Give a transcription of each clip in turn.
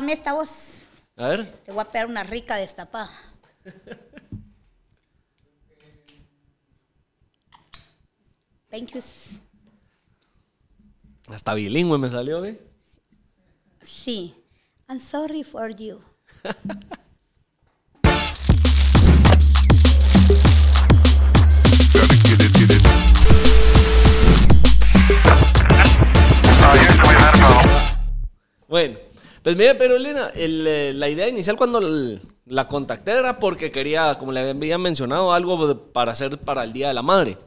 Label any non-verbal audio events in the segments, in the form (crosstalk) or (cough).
Dame esta voz. A ver. Te voy a pegar una rica destapada. Thank you. Hasta bilingüe me salió, ¿ve? Sí. I'm sorry for you. Bueno, pues mire, Perolina, el, eh, la idea inicial cuando la contacté era porque quería, como le había mencionado, algo de- para hacer para el Día de la Madre.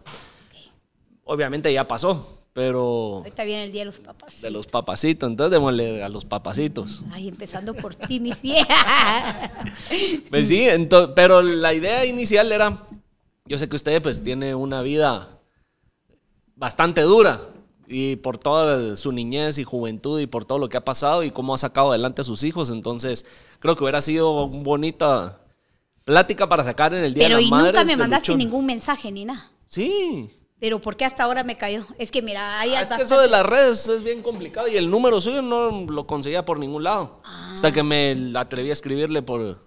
Obviamente ya pasó, pero Ahorita viene el día de los papás. de los papacitos, entonces démosle a los papacitos. Ay, empezando por ti, mis (laughs) viejas. Pues sí, pero la idea inicial era, yo sé que usted pues tiene una vida bastante dura y por toda su niñez y juventud y por todo lo que ha pasado y cómo ha sacado adelante a sus hijos, entonces creo que hubiera sido una bonita plática para sacar en el Día Pero de y la Madre. nunca me mandaste ningún mensaje ni nada. Sí. Pero ¿por qué hasta ahora me cayó? Es que mira, hay Ah, es que eso de las redes es bien complicado y el número suyo no lo conseguía por ningún lado. Hasta que me atreví a escribirle por,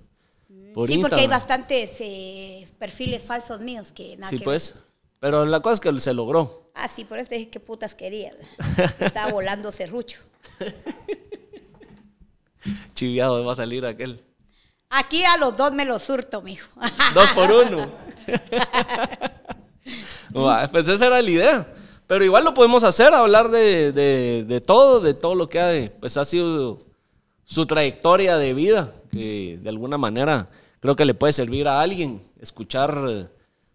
por Sí, porque hay Instagram. bastantes eh, perfiles falsos míos que nada Sí, que pues. Pero la cosa es que se logró. Ah, sí, por eso dije qué putas quería. (laughs) Estaba volando serrucho. (laughs) Chiviado va a salir aquel. Aquí a los dos me lo surto, mijo. (laughs) Dos por uno. Pues esa era la idea. Pero igual lo podemos hacer, hablar de, de- de todo, de todo lo que ha, pues, ha sido su trayectoria de vida, que de alguna manera creo que le puede servir a alguien, escuchar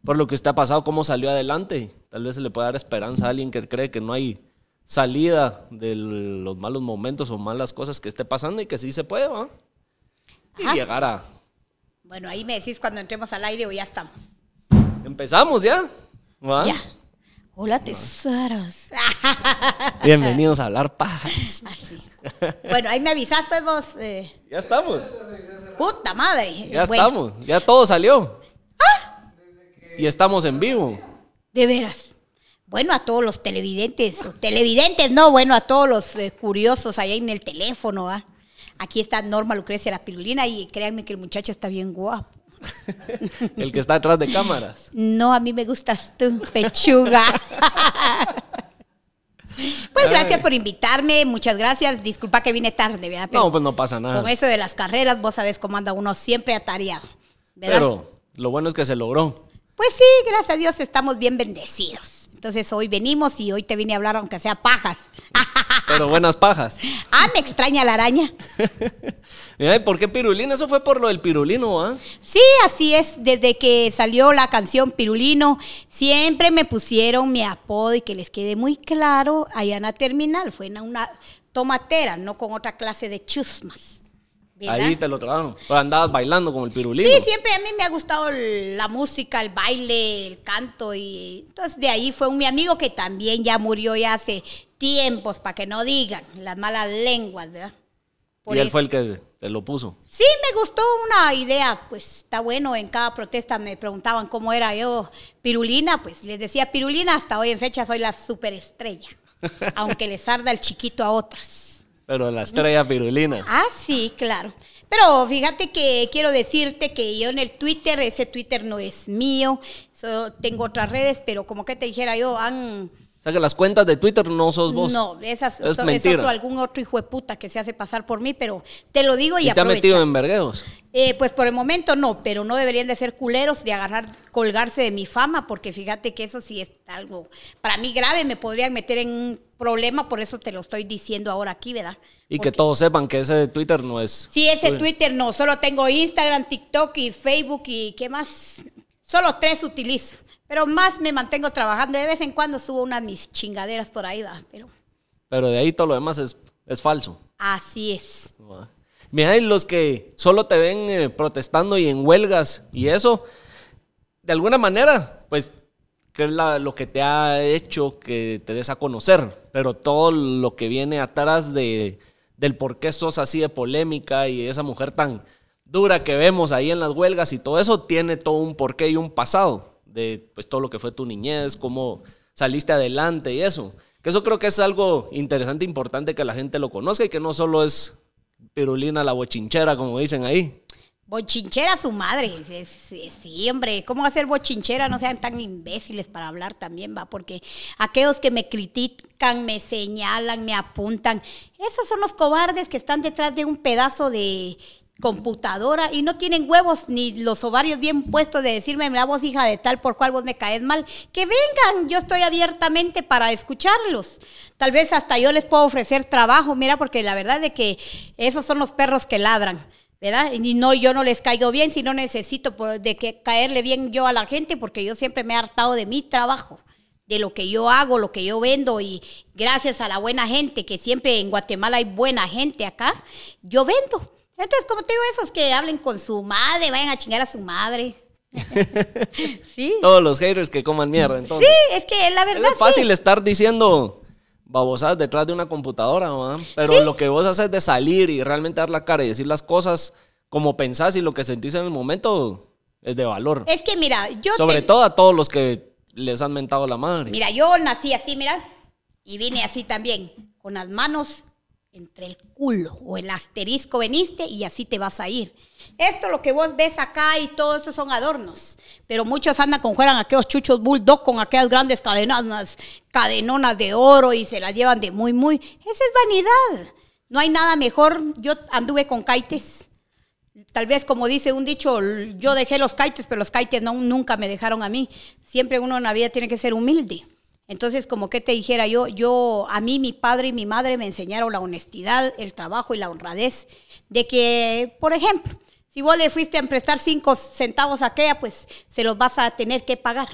por lo que usted ha pasado, cómo salió adelante. Tal vez se le pueda dar esperanza a alguien que cree que no hay salida de los malos momentos o malas cosas que esté pasando y que sí se puede, ¿va? Y Ajá. llegar a... Bueno, ahí me decís cuando entremos al aire o ya estamos. Empezamos ya. ¿va? Ya. Hola, tesoros. (laughs) Bienvenidos a hablar pajas. Así. Bueno, ahí me avisás, pues vos. eh, Ya estamos. puta madre. Ya Bueno, estamos. Ya todo salió. Y estamos en vivo. De veras. Bueno, a todos los televidentes, televidentes, no, bueno, a todos los eh, curiosos allá en el teléfono. Aquí está Norma Lucrecia la pirulina y créanme que el muchacho está bien guapo. (laughs) El que está detrás de cámaras. No, a mí me gustas tú, pechuga. (laughs) Pues gracias por invitarme, muchas gracias. Disculpa que vine tarde, ¿verdad? Pero No, pues no pasa nada. Con eso de las carreras, vos sabés cómo anda uno siempre atareado, ¿verdad? Pero lo bueno es que se logró. Pues sí, gracias a Dios estamos bien bendecidos. Entonces hoy venimos y hoy te vine a hablar aunque sea pajas. (laughs) Pero buenas pajas. Ah, me extraña la araña. (laughs) Mira, ¿y ¿por qué pirulina? Eso fue por lo del pirulino, ¿ah? Sí, así es. Desde que salió la canción Pirulino, siempre me pusieron mi apodo y que les quede muy claro, allá en la terminal. Fue en una tomatera, no con otra clase de chusmas. ¿Verdad? Ahí te lo trabaron. Pero andabas bailando con el pirulino. Sí, siempre a mí me ha gustado la música, el baile, el canto y entonces de ahí fue un mi amigo que también ya murió ya hace tiempos, para que no digan las malas lenguas, ¿verdad? Por y él eso. fue el que te lo puso. Sí, me gustó una idea, pues está bueno, en cada protesta me preguntaban cómo era yo pirulina, pues les decía pirulina, hasta hoy en fecha soy la superestrella, (laughs) aunque les arda el chiquito a otros. Pero la estrella pirulina. Ah, sí, claro. Pero fíjate que quiero decirte que yo en el Twitter, ese Twitter no es mío, so- tengo otras redes, pero como que te dijera yo, han... O sea que las cuentas de Twitter no sos vos. No, esas Es so- es otro, algún otro hijo de puta que se hace pasar por mí, pero te lo digo y, Y te ha aprovecha. metido en vergueos. Eh, pues por el momento no, pero no deberían de ser culeros de agarrar, colgarse de mi fama, porque fíjate que eso sí es algo para mí grave, me podrían meter en un problema, por eso te lo estoy diciendo ahora aquí, ¿verdad? Y que todos sepan que ese de Twitter no es. Sí, ese tuyo. Twitter no, solo tengo Instagram, TikTok y Facebook y qué más. Solo tres utilizo, pero más me mantengo trabajando. De vez en cuando subo unas mis chingaderas por ahí, va, pero Pero de ahí todo lo demás es, es falso. así es. Mira, y los que solo te ven eh, protestando y en huelgas y eso, de alguna manera, pues, que es la- lo que te ha hecho que te des a conocer, pero todo lo que viene atrás de, del por qué sos así de polémica y esa mujer tan dura que vemos ahí en las huelgas y todo eso, tiene todo un porqué y un pasado de pues todo lo que fue tu niñez, cómo saliste adelante y eso. Que eso creo que es algo interesante, importante que la gente lo conozca y que no solo es Pirulina la bochinchera, como dicen ahí. Bochinchera su madre. Sí, hombre, ¿cómo ser bochinchera? No sean tan imbéciles para hablar también, va, porque aquellos que me critican, me señalan, me apuntan, esos son los cobardes que están detrás de un pedazo de computadora y no tienen huevos ni los ovarios bien puestos de decirme, la voz hija de tal por cual vos me caes mal. Que vengan, yo estoy abiertamente para escucharlos. Tal vez hasta yo les puedo ofrecer trabajo, mira, porque la verdad es que esos son los perros que ladran. ¿verdad? Y no, yo no les caigo bien, si no necesito de que caerle bien yo a la gente, porque yo siempre me he hartado de mi trabajo, de lo que yo hago, lo que yo vendo, y gracias a la buena gente, que siempre en Guatemala hay buena gente acá, yo vendo. Entonces, como te digo, esos que hablen con su madre, vayan a chingar a su madre. (laughs) sí. Todos los haters que coman mierda, entonces. Sí, es que la verdad. Es fácil estar diciendo babosadas detrás de una computadora, ¿no? pero lo que vos haces de salir y realmente dar la cara y decir las cosas como pensás y lo que sentís en el momento es de valor. Es que mira, yo... Sobre todo a todos los que les han mentado la madre. Mira, yo nací así, mira, y vine así también, con las manos entre el culo o el asterisco veniste y así te vas a ir. Esto lo que vos ves acá y todo eso son adornos, pero muchos andan con fueran aquellos chuchos bulldog con aquellas grandes cadenas, cadenonas de oro y se las llevan de muy, muy. Esa es vanidad. No hay nada mejor. Yo anduve con kaites. Tal vez como dice un dicho, yo dejé los kaites, pero los kaites no, nunca me dejaron a mí. Siempre uno en la vida tiene que ser humilde. Entonces, como que te dijera yo, yo, a mí mi padre y mi madre me enseñaron la honestidad, el trabajo y la honradez, de que, por ejemplo, si vos le fuiste a prestar cinco centavos a aquella, pues se los vas a tener que pagar.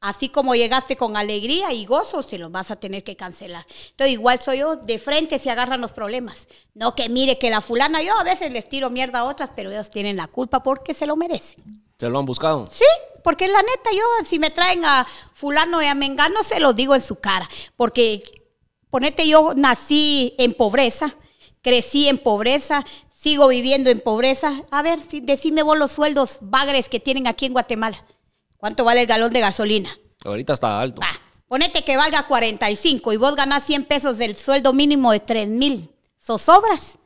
Así como llegaste con alegría y gozo, se los vas a tener que cancelar. Entonces, igual soy yo, de frente se agarran los problemas. No que mire que la fulana, yo a veces les tiro mierda a otras, pero ellos tienen la culpa porque se lo merecen. ¿Se lo han buscado? Sí, porque la neta, yo si me traen a fulano y a mengano, se lo digo en su cara. Porque, ponete, yo nací en pobreza, crecí en pobreza, sigo viviendo en pobreza. A ver, decime vos los sueldos bagres que tienen aquí en Guatemala. ¿Cuánto vale el galón de gasolina? Ahorita está alto. ponete que valga 45 y vos ganás 100 pesos del sueldo mínimo de 3 mil. ¿Sosobras?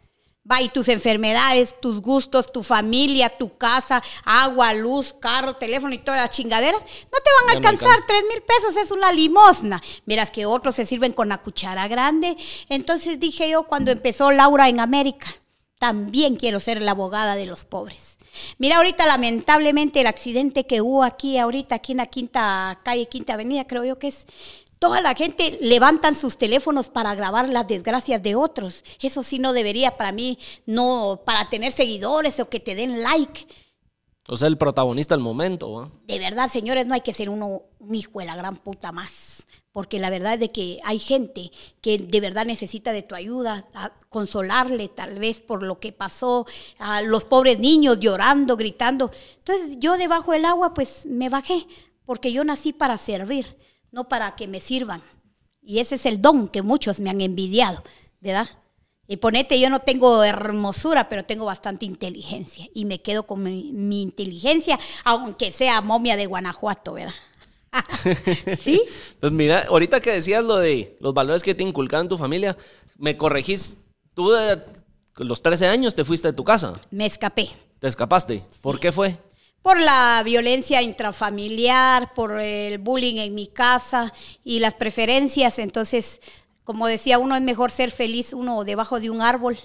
Va, y tus enfermedades, tus gustos, tu familia, tu casa, agua, luz, carro, teléfono y todas las chingaderas, no te van a alcanzar. Tres mil pesos es una limosna. Miras que otros se sirven con la cuchara grande. Entonces dije yo, cuando empezó Laura en América, también quiero ser la abogada de los pobres. Mira ahorita lamentablemente el accidente que hubo aquí, ahorita aquí en la quinta calle, quinta avenida, creo yo que es, Toda la gente levantan sus teléfonos para grabar las desgracias de otros. Eso sí no debería para mí, no para tener seguidores o que te den like. O sea, el protagonista del momento. De verdad, señores, no hay que ser uno un hijo de la gran puta más. Porque la verdad es de que hay gente que de verdad necesita de tu ayuda, a consolarle tal vez por lo que pasó, a los pobres niños llorando, gritando. Entonces yo debajo del agua pues me bajé, porque yo nací para servir no para que me sirvan. Y ese es el don que muchos me han envidiado, ¿verdad? Y ponete, yo no tengo hermosura, pero tengo bastante inteligencia. Y me quedo con mi, inteligencia, aunque sea momia de Guanajuato, ¿verdad? (laughs) ¿Sí? Pues mira, ahorita que decías lo de los valores que te inculcaron tu familia, me corregís, tú de los 13 años te fuiste de tu casa. Me escapé. ¿Te escapaste? ¿Por qué fue? Por la violencia intrafamiliar, por el bullying en mi casa y las preferencias. Entonces, como decía uno, es mejor ser feliz uno debajo de un árbol,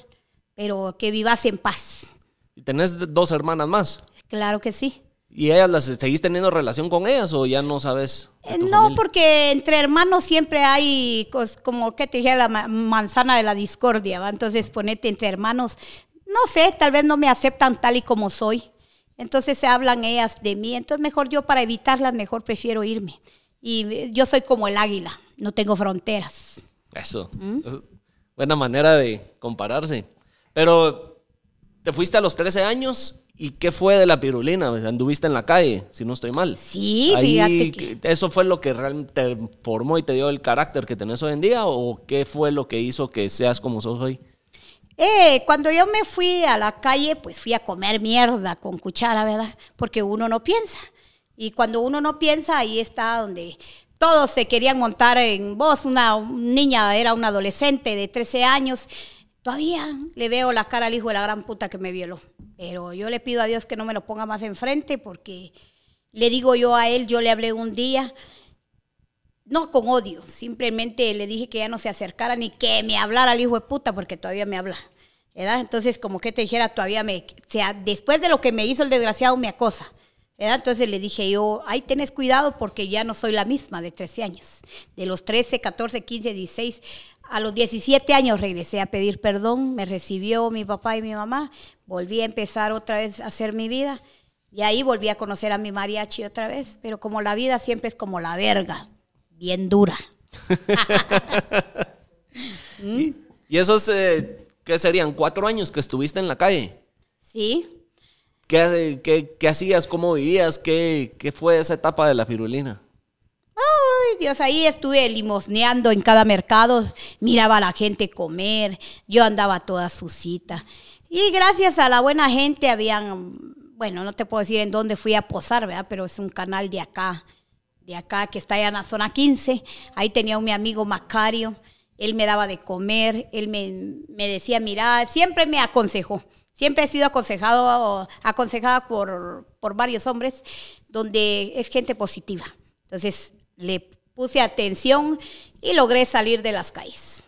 pero que vivas en paz. ¿Y tenés dos hermanas más? Claro que sí. ¿Y ellas las seguís teniendo relación con ellas o ya no sabes? Eh, no, porque entre hermanos siempre hay, como que te dijera, la manzana de la discordia, ¿va? Entonces ponete entre hermanos, no sé, tal vez no me aceptan tal y como soy. Entonces se hablan ellas de mí. Entonces mejor yo para evitarlas, mejor prefiero irme. Y yo soy como el águila, no tengo fronteras. Eso. ¿Mm? Buena manera de compararse. Pero te fuiste a los 13 años y ¿qué fue de la pirulina? Anduviste en la calle, si no estoy mal. Sí, fíjate que... ¿Eso fue lo que realmente te formó y te dio el carácter que tenés hoy en día? ¿O qué fue lo que hizo que seas como sos hoy? Eh, cuando yo me fui a la calle, pues fui a comer mierda con cuchara, ¿verdad? Porque uno no piensa. Y cuando uno no piensa, ahí está donde todos se querían montar en vos. Una niña era una adolescente de 13 años. todavía le veo la cara al hijo de la gran puta que me violó. Pero yo le pido a Dios que no me lo ponga más enfrente porque le digo yo a él, yo le hablé un día, no con odio, simplemente le dije que ya no se acercara ni que me hablara al hijo de puta porque todavía me habla. ¿verdad? Entonces, como que te dijera, todavía me, sea, después de lo que me hizo el desgraciado, me acosa. ¿verdad? Entonces le dije yo, ay, tenés cuidado porque ya no soy la misma de 13 años. De los 13, 14, 15, 16, a los 17 años regresé a pedir perdón, me recibió mi papá y mi mamá, volví a empezar otra vez a hacer mi vida y ahí volví a conocer a mi mariachi otra vez, pero como la vida siempre es como la verga, bien dura. (laughs) ¿Y, ¿Y esos, eh, qué serían, cuatro años que estuviste en la calle? Sí. ¿Qué, qué, qué hacías? ¿Cómo vivías? ¿Qué, ¿Qué fue esa etapa de la pirulina? Ay, Dios, ahí estuve limosneando en cada mercado, miraba a la gente comer, yo andaba toda sucita. Y gracias a la buena gente habían, bueno, no te puedo decir en dónde fui a posar, ¿verdad? Pero es un canal de acá, de acá que está allá en la zona 15. Ahí tenía un mi amigo Macario, él me daba de comer, él me, me decía, mira, siempre me aconsejó. Siempre he sido aconsejado, aconsejada por, por varios hombres, donde es gente positiva. Entonces, le puse atención y logré salir de las calles.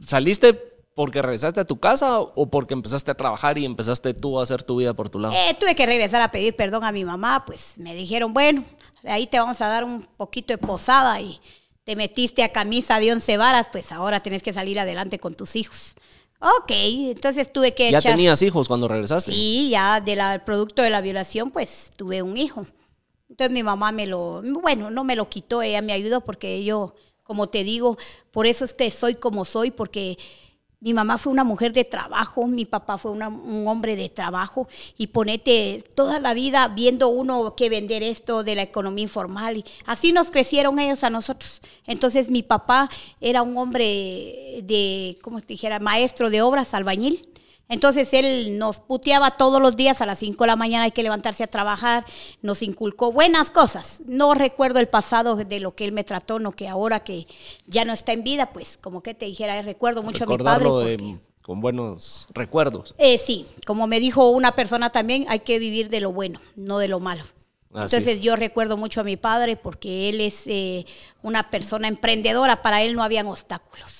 ¿Saliste porque regresaste a tu casa o porque empezaste a trabajar y empezaste tú a hacer tu vida por tu lado? Eh, tuve que regresar a pedir perdón a mi mamá, pues me dijeron, bueno, ahí te vamos a dar un poquito de posada y te metiste a camisa de once varas, pues ahora tenés que salir adelante con tus hijos. Ok, entonces tuve que ¿Ya echar... tenías hijos cuando regresaste? Sí, ya del producto de la violación, pues tuve un hijo. Entonces mi mamá me lo, bueno, no me lo quitó, ella me ayudó porque yo, como te digo, por eso es que soy como soy, porque mi mamá fue una mujer de trabajo, mi papá fue una- un hombre de trabajo y ponete toda la vida viendo uno que vender esto de la economía informal y así nos crecieron ellos a nosotros. Entonces mi papá era un hombre de, ¿cómo te dijera? Maestro de obras, albañil. Entonces él nos puteaba todos los días a las 5 de la mañana, hay que levantarse a trabajar, nos inculcó buenas cosas. No recuerdo el pasado de lo que él me trató, no que ahora que ya no está en vida, pues como que te dijera, recuerdo mucho a mi padre. De- porque- con buenos recuerdos. eh, sí, como me dijo una persona también, hay que vivir de lo bueno, no de lo malo. Así Entonces es. yo recuerdo mucho a mi padre porque él es eh, una persona emprendedora, para él no habían obstáculos.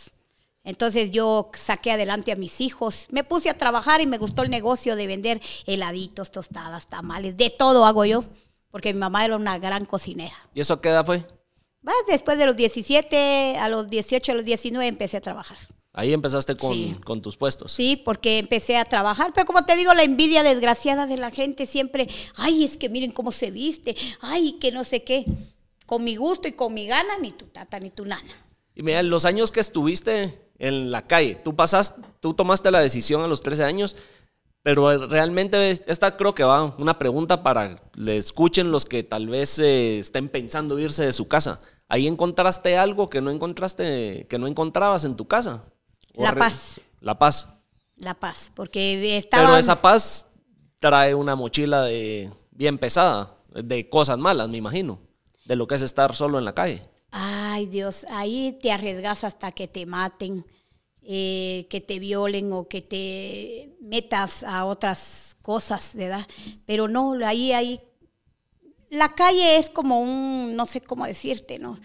Entonces yo saqué adelante a mis hijos, me puse a trabajar y me gustó el negocio de vender heladitos, tostadas, tamales, de todo hago yo, porque mi mamá era una gran cocinera. ¿Y eso qué edad fue? Después de los 17, a los 18, a los 19 empecé a trabajar. Ahí empezaste con, Sí. con tus puestos. Sí, porque empecé a trabajar, pero como te digo, la envidia desgraciada de la gente siempre, ay, es que miren cómo se viste, ay, que no sé qué. Con mi gusto y con mi gana, ni tu tata ni tu nana. Y mira, los años que estuviste en la calle, tú pasaste, tú tomaste la decisión a los 13 años, pero realmente esta creo que va una pregunta para le escuchen los que tal vez eh, estén pensando irse de su casa. Ahí encontraste algo que no encontraste, que no encontrabas en tu casa. ¿O La paz. La paz. La paz, porque estaba... Pero esa paz trae una mochila de bien pesada, de cosas malas, me imagino, de lo que es estar solo en la calle. Ay, Dios, ahí te arriesgas hasta que te maten, eh, que te violen o que te metas a otras cosas, ¿verdad? Pero no, ahí, ahí, la calle es como un, no sé cómo decirte, ¿no?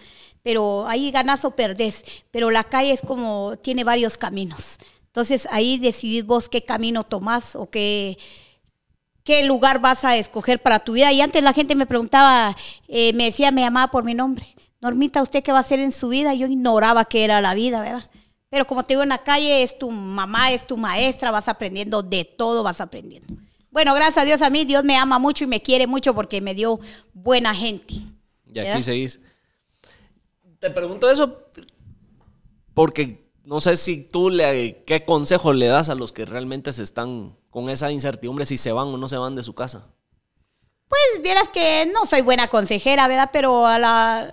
Pero ahí ganas o perdés, pero la calle es como, tiene varios caminos. Entonces ahí decidís vos qué camino tomás o qué, qué lugar vas a escoger para tu vida. Y antes la gente me preguntaba, eh, me decía, me llamaba por mi nombre. Normita, ¿usted qué va a hacer en su vida? Yo ignoraba qué era la vida, ¿verdad? Pero como te digo, en la calle es tu mamá, es tu maestra, vas aprendiendo de todo, vas aprendiendo. Bueno, gracias a Dios a mí, Dios me ama mucho y me quiere mucho porque me dio buena gente. Y aquí ¿verdad? seguís. Te pregunto eso porque no sé si tú le, qué consejo le das a los que realmente se están con esa incertidumbre si se van o no se van de su casa. Pues vieras que no soy buena consejera, ¿verdad? Pero a la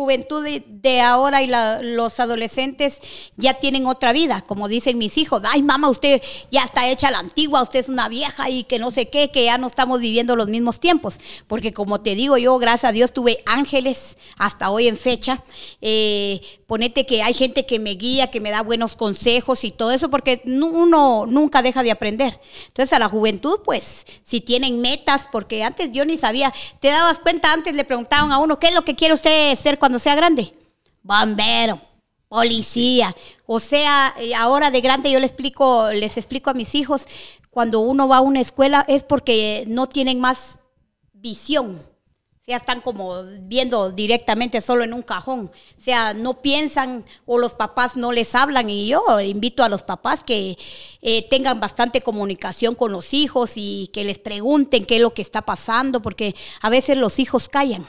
juventud de, ahora y los adolescentes ya tienen otra vida, como dicen mis hijos. Ay, mamá, usted ya está hecha la antigua, usted es una vieja y que no sé qué, que ya no estamos viviendo los mismos tiempos. Porque como te digo, yo, gracias a Dios, tuve ángeles hasta hoy en fecha. Eh, ponete que hay gente que me guía, que me da buenos consejos y todo eso, porque uno nunca deja de aprender. Entonces, a la juventud, pues, si tienen metas, porque antes yo ni sabía, te dabas cuenta, antes le preguntaban a uno, ¿qué es lo que quiere usted ser cuando sea grande? Bombero, policía. O sea, eh, ahora de grande yo les explico, les explico a mis hijos, cuando uno va a una escuela es porque no tienen más visión. O sea, están como viendo directamente solo en un cajón. O sea, no piensan o los papás no les hablan. Y yo invito a los papás que eh, tengan bastante comunicación con los hijos y que les pregunten qué es lo que está pasando, porque a veces los hijos callan.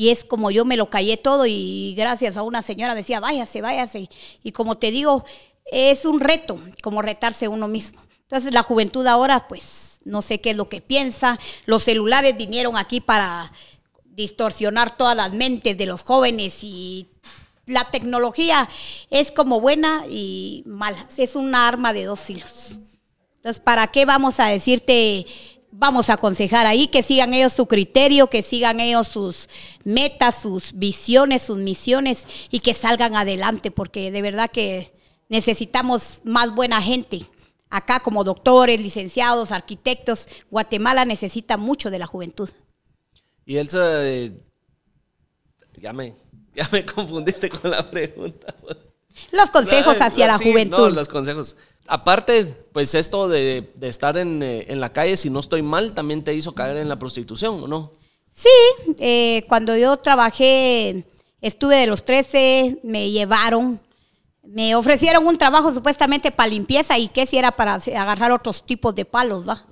Y es como yo me lo callé todo y gracias a una señora decía, váyase, váyase. Y como te digo, es un reto, como retarse uno mismo. Entonces la juventud ahora, pues, no sé qué es lo que piensa. Los celulares vinieron aquí para distorsionar todas las mentes de los jóvenes y la tecnología es como buena y mala. Es una arma de dos filos. Entonces, ¿para qué vamos a decirte, vamos a aconsejar ahí que sigan ellos su criterio, que sigan ellos sus metas, sus visiones, sus misiones y que salgan adelante? Porque de verdad que necesitamos más buena gente. Acá como doctores, licenciados, arquitectos, Guatemala necesita mucho de la juventud. Y Elsa, eh, ya, me, ya me (laughs) confundiste con la pregunta. Los consejos hacia la sí, juventud. No, los consejos. Aparte, pues esto de, de estar en, eh, en la calle, si no estoy mal, también te hizo caer en la prostitución, ¿o no? Sí, eh, cuando yo trabajé, estuve de los 13, me llevaron, me ofrecieron un trabajo supuestamente para limpieza y que si era para agarrar otros tipos de palos, ¿va?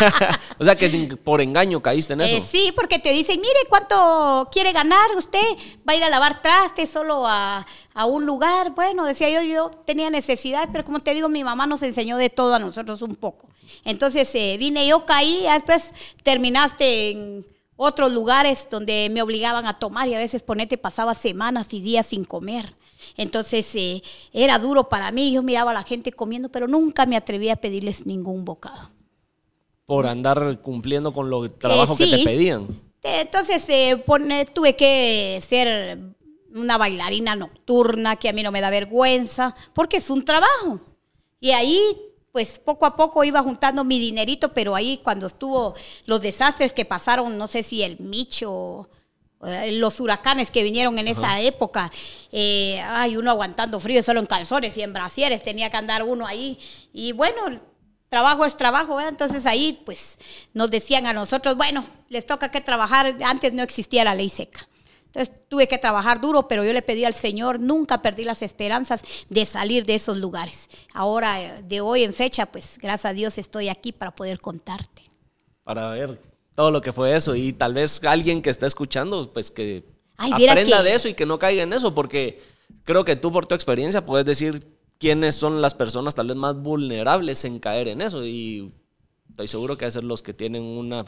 (laughs) o sea que por engaño caíste en eso. Eh, sí, porque te dicen, mire cuánto quiere ganar usted, va a ir a lavar trastes solo a, a un lugar. Bueno, decía yo, yo tenía necesidad, pero como te digo, mi mamá nos enseñó de todo a nosotros un poco. Entonces eh, vine yo, caí, después terminaste en otros lugares donde me obligaban a tomar y a veces ponete pasaba semanas y días sin comer. Entonces eh, era duro para mí, yo miraba a la gente comiendo, pero nunca me atreví a pedirles ningún bocado. Por andar cumpliendo con los trabajos que te pedían. Entonces eh, pone- tuve que ser una bailarina nocturna, que a mí no me da vergüenza, porque es un trabajo. Y ahí, pues poco a poco iba juntando mi dinerito, pero ahí cuando estuvo los desastres que pasaron, no sé si el Micho, eh, los huracanes que vinieron en esa época, eh, ay, uno aguantando frío solo en calzones y en brasieres, tenía que andar uno ahí. Y bueno, trabajo es trabajo, ¿verdad? Entonces ahí pues nos decían a nosotros, bueno, les toca que trabajar, antes no existía la ley seca. Entonces tuve que trabajar duro, pero yo le pedí al Señor, nunca perdí las esperanzas de salir de esos lugares. Ahora, eh, de hoy en fecha, pues gracias a Dios estoy aquí para poder contarte. Para ver todo lo que fue eso. Y tal vez alguien que está escuchando, pues que Ay, aprenda que- de eso y que no caiga en eso, porque creo que tú por tu experiencia puedes decir quiénes son las personas tal vez más vulnerables en caer en eso. Y estoy seguro que ser los que tienen un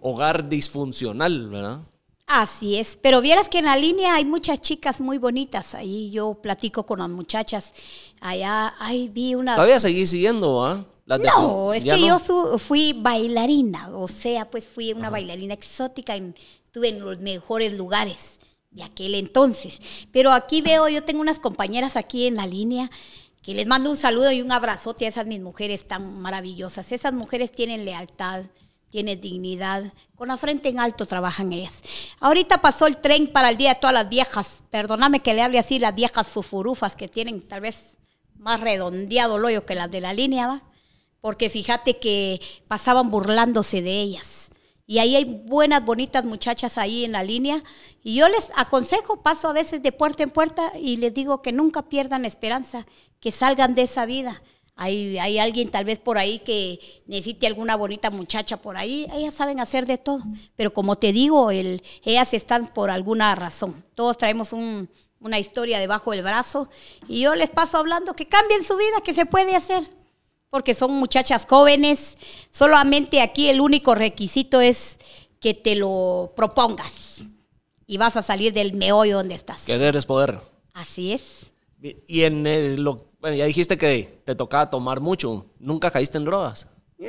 hogar disfuncional, ¿verdad? Así es, pero vieras que en la línea hay muchas chicas muy bonitas. Ahí yo platico con las muchachas. Allá, ahí vi unas... Todavía seguís siguiendo, ¿ah? Las No, es que no. yo fui bailarina, o sea, pues fui una bailarina exótica, en- estuve en los mejores lugares de aquel entonces. Pero aquí veo, yo tengo unas compañeras aquí en la línea que les mando un saludo y un abrazote a esas mis mujeres tan maravillosas. Esas mujeres tienen lealtad, tienen dignidad, con la frente en alto trabajan ellas. Ahorita pasó el tren para el día de todas las viejas, perdóname que le hable así, las viejas fufurufas que tienen tal vez más redondeado el hoyo que las de la línea, ¿va? Porque fíjate que pasaban burlándose de ellas. Y ahí hay buenas, bonitas muchachas ahí en la línea. Y yo les aconsejo, paso a veces de puerta en puerta y les digo que nunca pierdan esperanza, que salgan de esa vida. Hay, hay alguien tal vez por ahí que necesite alguna bonita muchacha por ahí. Ellas saben hacer de todo. Pero como te digo, el, ellas están por alguna razón. Todos traemos un- una historia debajo del brazo. Y yo les paso hablando que cambien su vida, que se puede hacer porque son muchachas jóvenes. Solamente aquí el único requisito es que te lo propongas, y vas a salir del meollo donde estás. Querer es poder. Así es. Y en lo, bueno, ya dijiste que te tocaba tomar mucho. ¿Nunca caíste en drogas? No,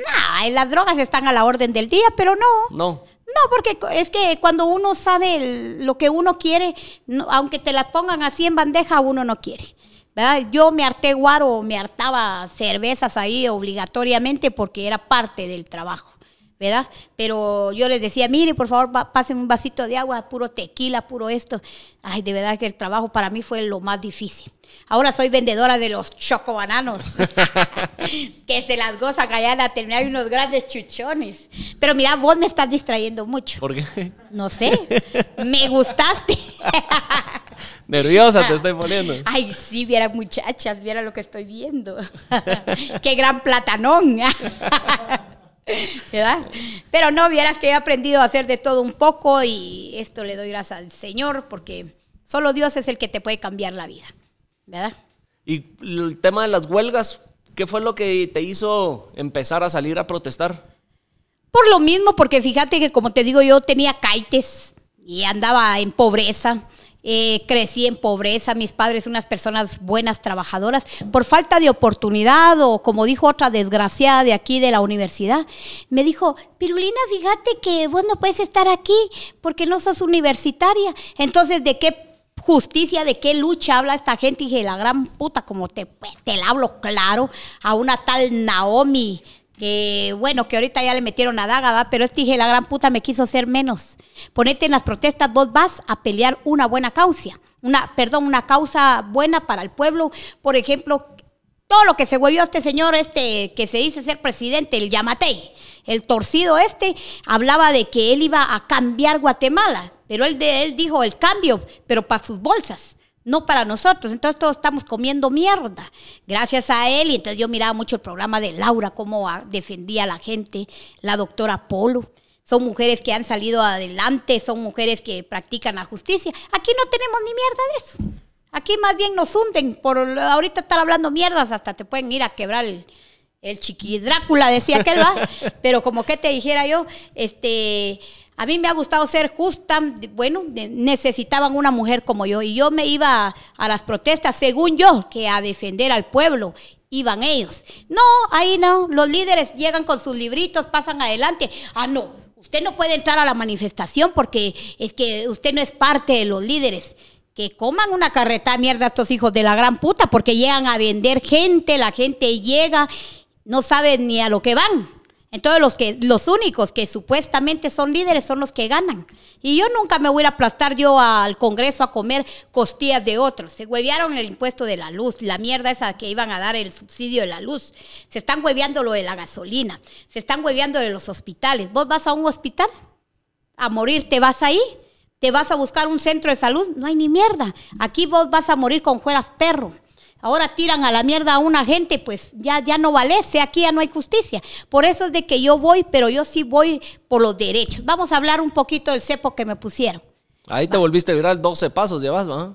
las drogas están a la orden del día, pero no. No. No, porque es que cuando uno sabe el- lo que uno quiere, no- aunque te las pongan así en bandeja, uno no quiere. ¿Verdad? Yo me harté guaro, me hartaba cervezas ahí obligatoriamente porque era parte del trabajo. ¿verdad? Pero yo les decía, mire, por favor, pásenme un vasito de agua, puro tequila, puro esto. Ay, de verdad que el trabajo para mí fue lo más difícil. Ahora soy vendedora de los chocobananos, (laughs) que se las gozan allá en la terminal, unos grandes chuchones. Pero mira, vos me estás distrayendo mucho. ¿Por qué? No sé, me gustaste. (laughs) Nerviosa te estoy poniendo. Ay, sí, viera muchachas, viera lo que estoy viendo. (laughs) Qué gran platanón. (laughs) ¿Verdad? Pero no, vieras que he aprendido a hacer de todo un poco y esto le doy gracias al Señor porque solo Dios es el que te puede cambiar la vida. ¿Verdad? Y el tema de las huelgas, ¿qué fue lo que te hizo empezar a salir a protestar? Por lo mismo, porque fíjate que como te digo, yo tenía caites y andaba en pobreza. Eh, crecí en pobreza, mis padres unas personas buenas, trabajadoras, por falta de oportunidad o como dijo otra desgraciada de aquí de la universidad, me dijo, Pirulina, fíjate que vos no puedes estar aquí porque no sos universitaria. Entonces, ¿de qué justicia, de qué lucha habla esta gente? Y dije, la gran puta, como te, pues, te la hablo claro, a una tal Naomi que bueno, que ahorita ya le metieron a daga, ¿va? pero este dije, la gran puta me quiso ser menos. Ponete en las protestas, vos vas a pelear una buena causa, una, perdón, una causa buena para el pueblo. Por ejemplo, todo lo que se huevió este señor, este que se dice ser presidente, el Yamatei, el torcido este, hablaba de que él iba a cambiar Guatemala, pero él, él dijo el cambio, pero para sus bolsas no para nosotros. Entonces todos estamos comiendo mierda. Gracias a él, y entonces yo miraba mucho el programa de Laura, cómo a- defendía a la gente, la doctora Polo. Son mujeres que han salido adelante, son mujeres que practican la justicia. Aquí no tenemos ni mierda de eso. Aquí más bien nos hunden por ahorita estar hablando mierdas, hasta te pueden ir a quebrar el, el chiqui Drácula, decía aquel, va. (laughs) Pero como que te dijera yo, este, a mí me ha gustado ser justa, bueno, necesitaban una mujer como yo y yo me iba a, a las protestas, según yo, que a defender al pueblo iban ellos. No, ahí no, los líderes llegan con sus libritos, pasan adelante. Ah, no, usted no puede entrar a la manifestación porque es que usted no es parte de los líderes. Que coman una carreta de mierda estos hijos de la gran puta porque llegan a vender gente, la gente llega, no saben ni a lo que van. Entonces los que los únicos que supuestamente son líderes son los que ganan. Y yo nunca me voy a aplastar yo al Congreso a comer costillas de otros. Se huevearon el impuesto de la luz, la mierda esa que iban a dar el subsidio de la luz. Se están hueveando lo de la gasolina. Se están hueveando de los hospitales. ¿Vos vas a un hospital? a morir, ¿te vas ahí? ¿Te vas a buscar un centro de salud? No hay ni mierda. Aquí vos vas a morir con fueras perro. Ahora tiran a la mierda a una gente, pues ya, ya no valece, aquí ya no hay justicia. Por eso es de que yo voy, pero yo sí voy por los derechos. Vamos a hablar un poquito del cepo que me pusieron. Ahí te volviste viral, 12 pasos llevas, ¿va?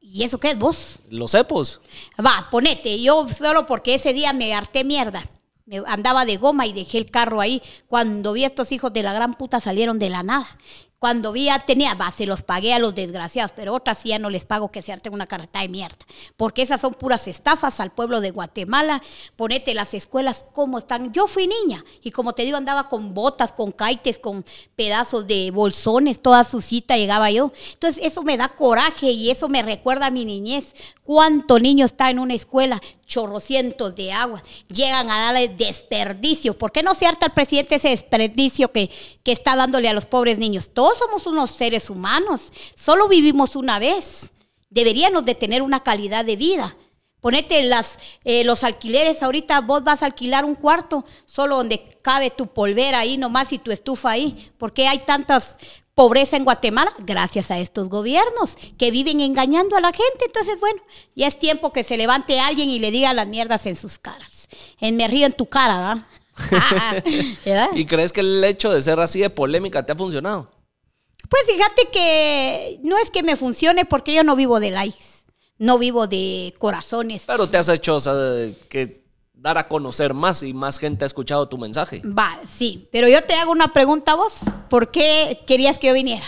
¿Y eso qué es vos? Los cepos. Va, ponete, yo solo porque ese día me harté mierda. Me andaba de goma y dejé el carro ahí. Cuando vi a estos hijos de la gran puta salieron de la nada. Cuando vi a tenía, va, se los pagué a los desgraciados, pero otras sí ya no les pago que se harten una carreta de mierda. Porque esas son puras estafas al pueblo de Guatemala. Ponete las escuelas como están. Yo fui niña y como te digo, andaba con botas, con caites, con pedazos de bolsones, toda sucita llegaba yo. Entonces eso me da coraje y eso me recuerda a mi niñez. ¿Cuánto niño está en una escuela? Chorrocientos de agua. Llegan a darle desperdicio. ¿Por qué no se harta el presidente ese desperdicio que, que está dándole a los pobres niños? Todos somos unos seres humanos. Solo vivimos una vez. Deberíamos de tener una calidad de vida. Ponete las, eh, los alquileres, ahorita vos vas a alquilar un cuarto solo donde cabe tu polvera ahí nomás y tu estufa ahí. ¿Por qué hay tantas pobreza en Guatemala? Gracias a estos gobiernos que viven engañando a la gente. Entonces, bueno, ya es tiempo que se levante alguien y le diga las mierdas en sus caras. En me río en tu cara. (laughs) (laughs) ¿Verdad? ¿Y crees que el hecho de ser así de polémica te ha funcionado? Pues fíjate que no es que me funcione porque yo no vivo de likes, no vivo de corazones. Pero te has hecho o sea, que dar a conocer más y más gente ha escuchado tu mensaje. Va, sí, pero yo te hago una pregunta a vos. ¿Por qué querías que yo viniera?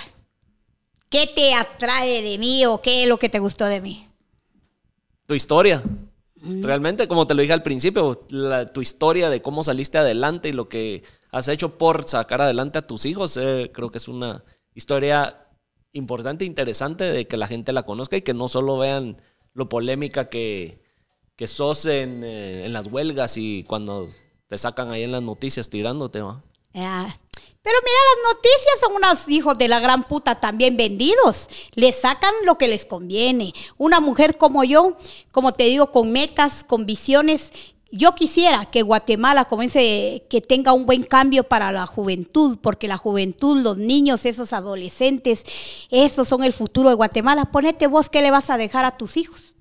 ¿Qué te atrae de mí o qué es lo que te gustó de mí? Tu historia. Realmente, como te lo dije al principio, tu historia de cómo saliste adelante y lo que has hecho por sacar adelante a tus hijos, eh, creo que es una historia importante e interesante de que la gente la conozca y que no solo vean lo polémica que, que sos en, eh, en las huelgas y cuando te sacan ahí en las noticias tirándote, ¿va? Ah, pero mira, las noticias son unos hijos de la gran puta también vendidos. Les sacan lo que les conviene. Una mujer como yo, como te digo, con metas, con visiones. Yo quisiera que Guatemala comience, que tenga un buen cambio para la juventud, porque la juventud, los niños, esos adolescentes, esos son el futuro de Guatemala. Ponete vos qué le vas a dejar a tus hijos.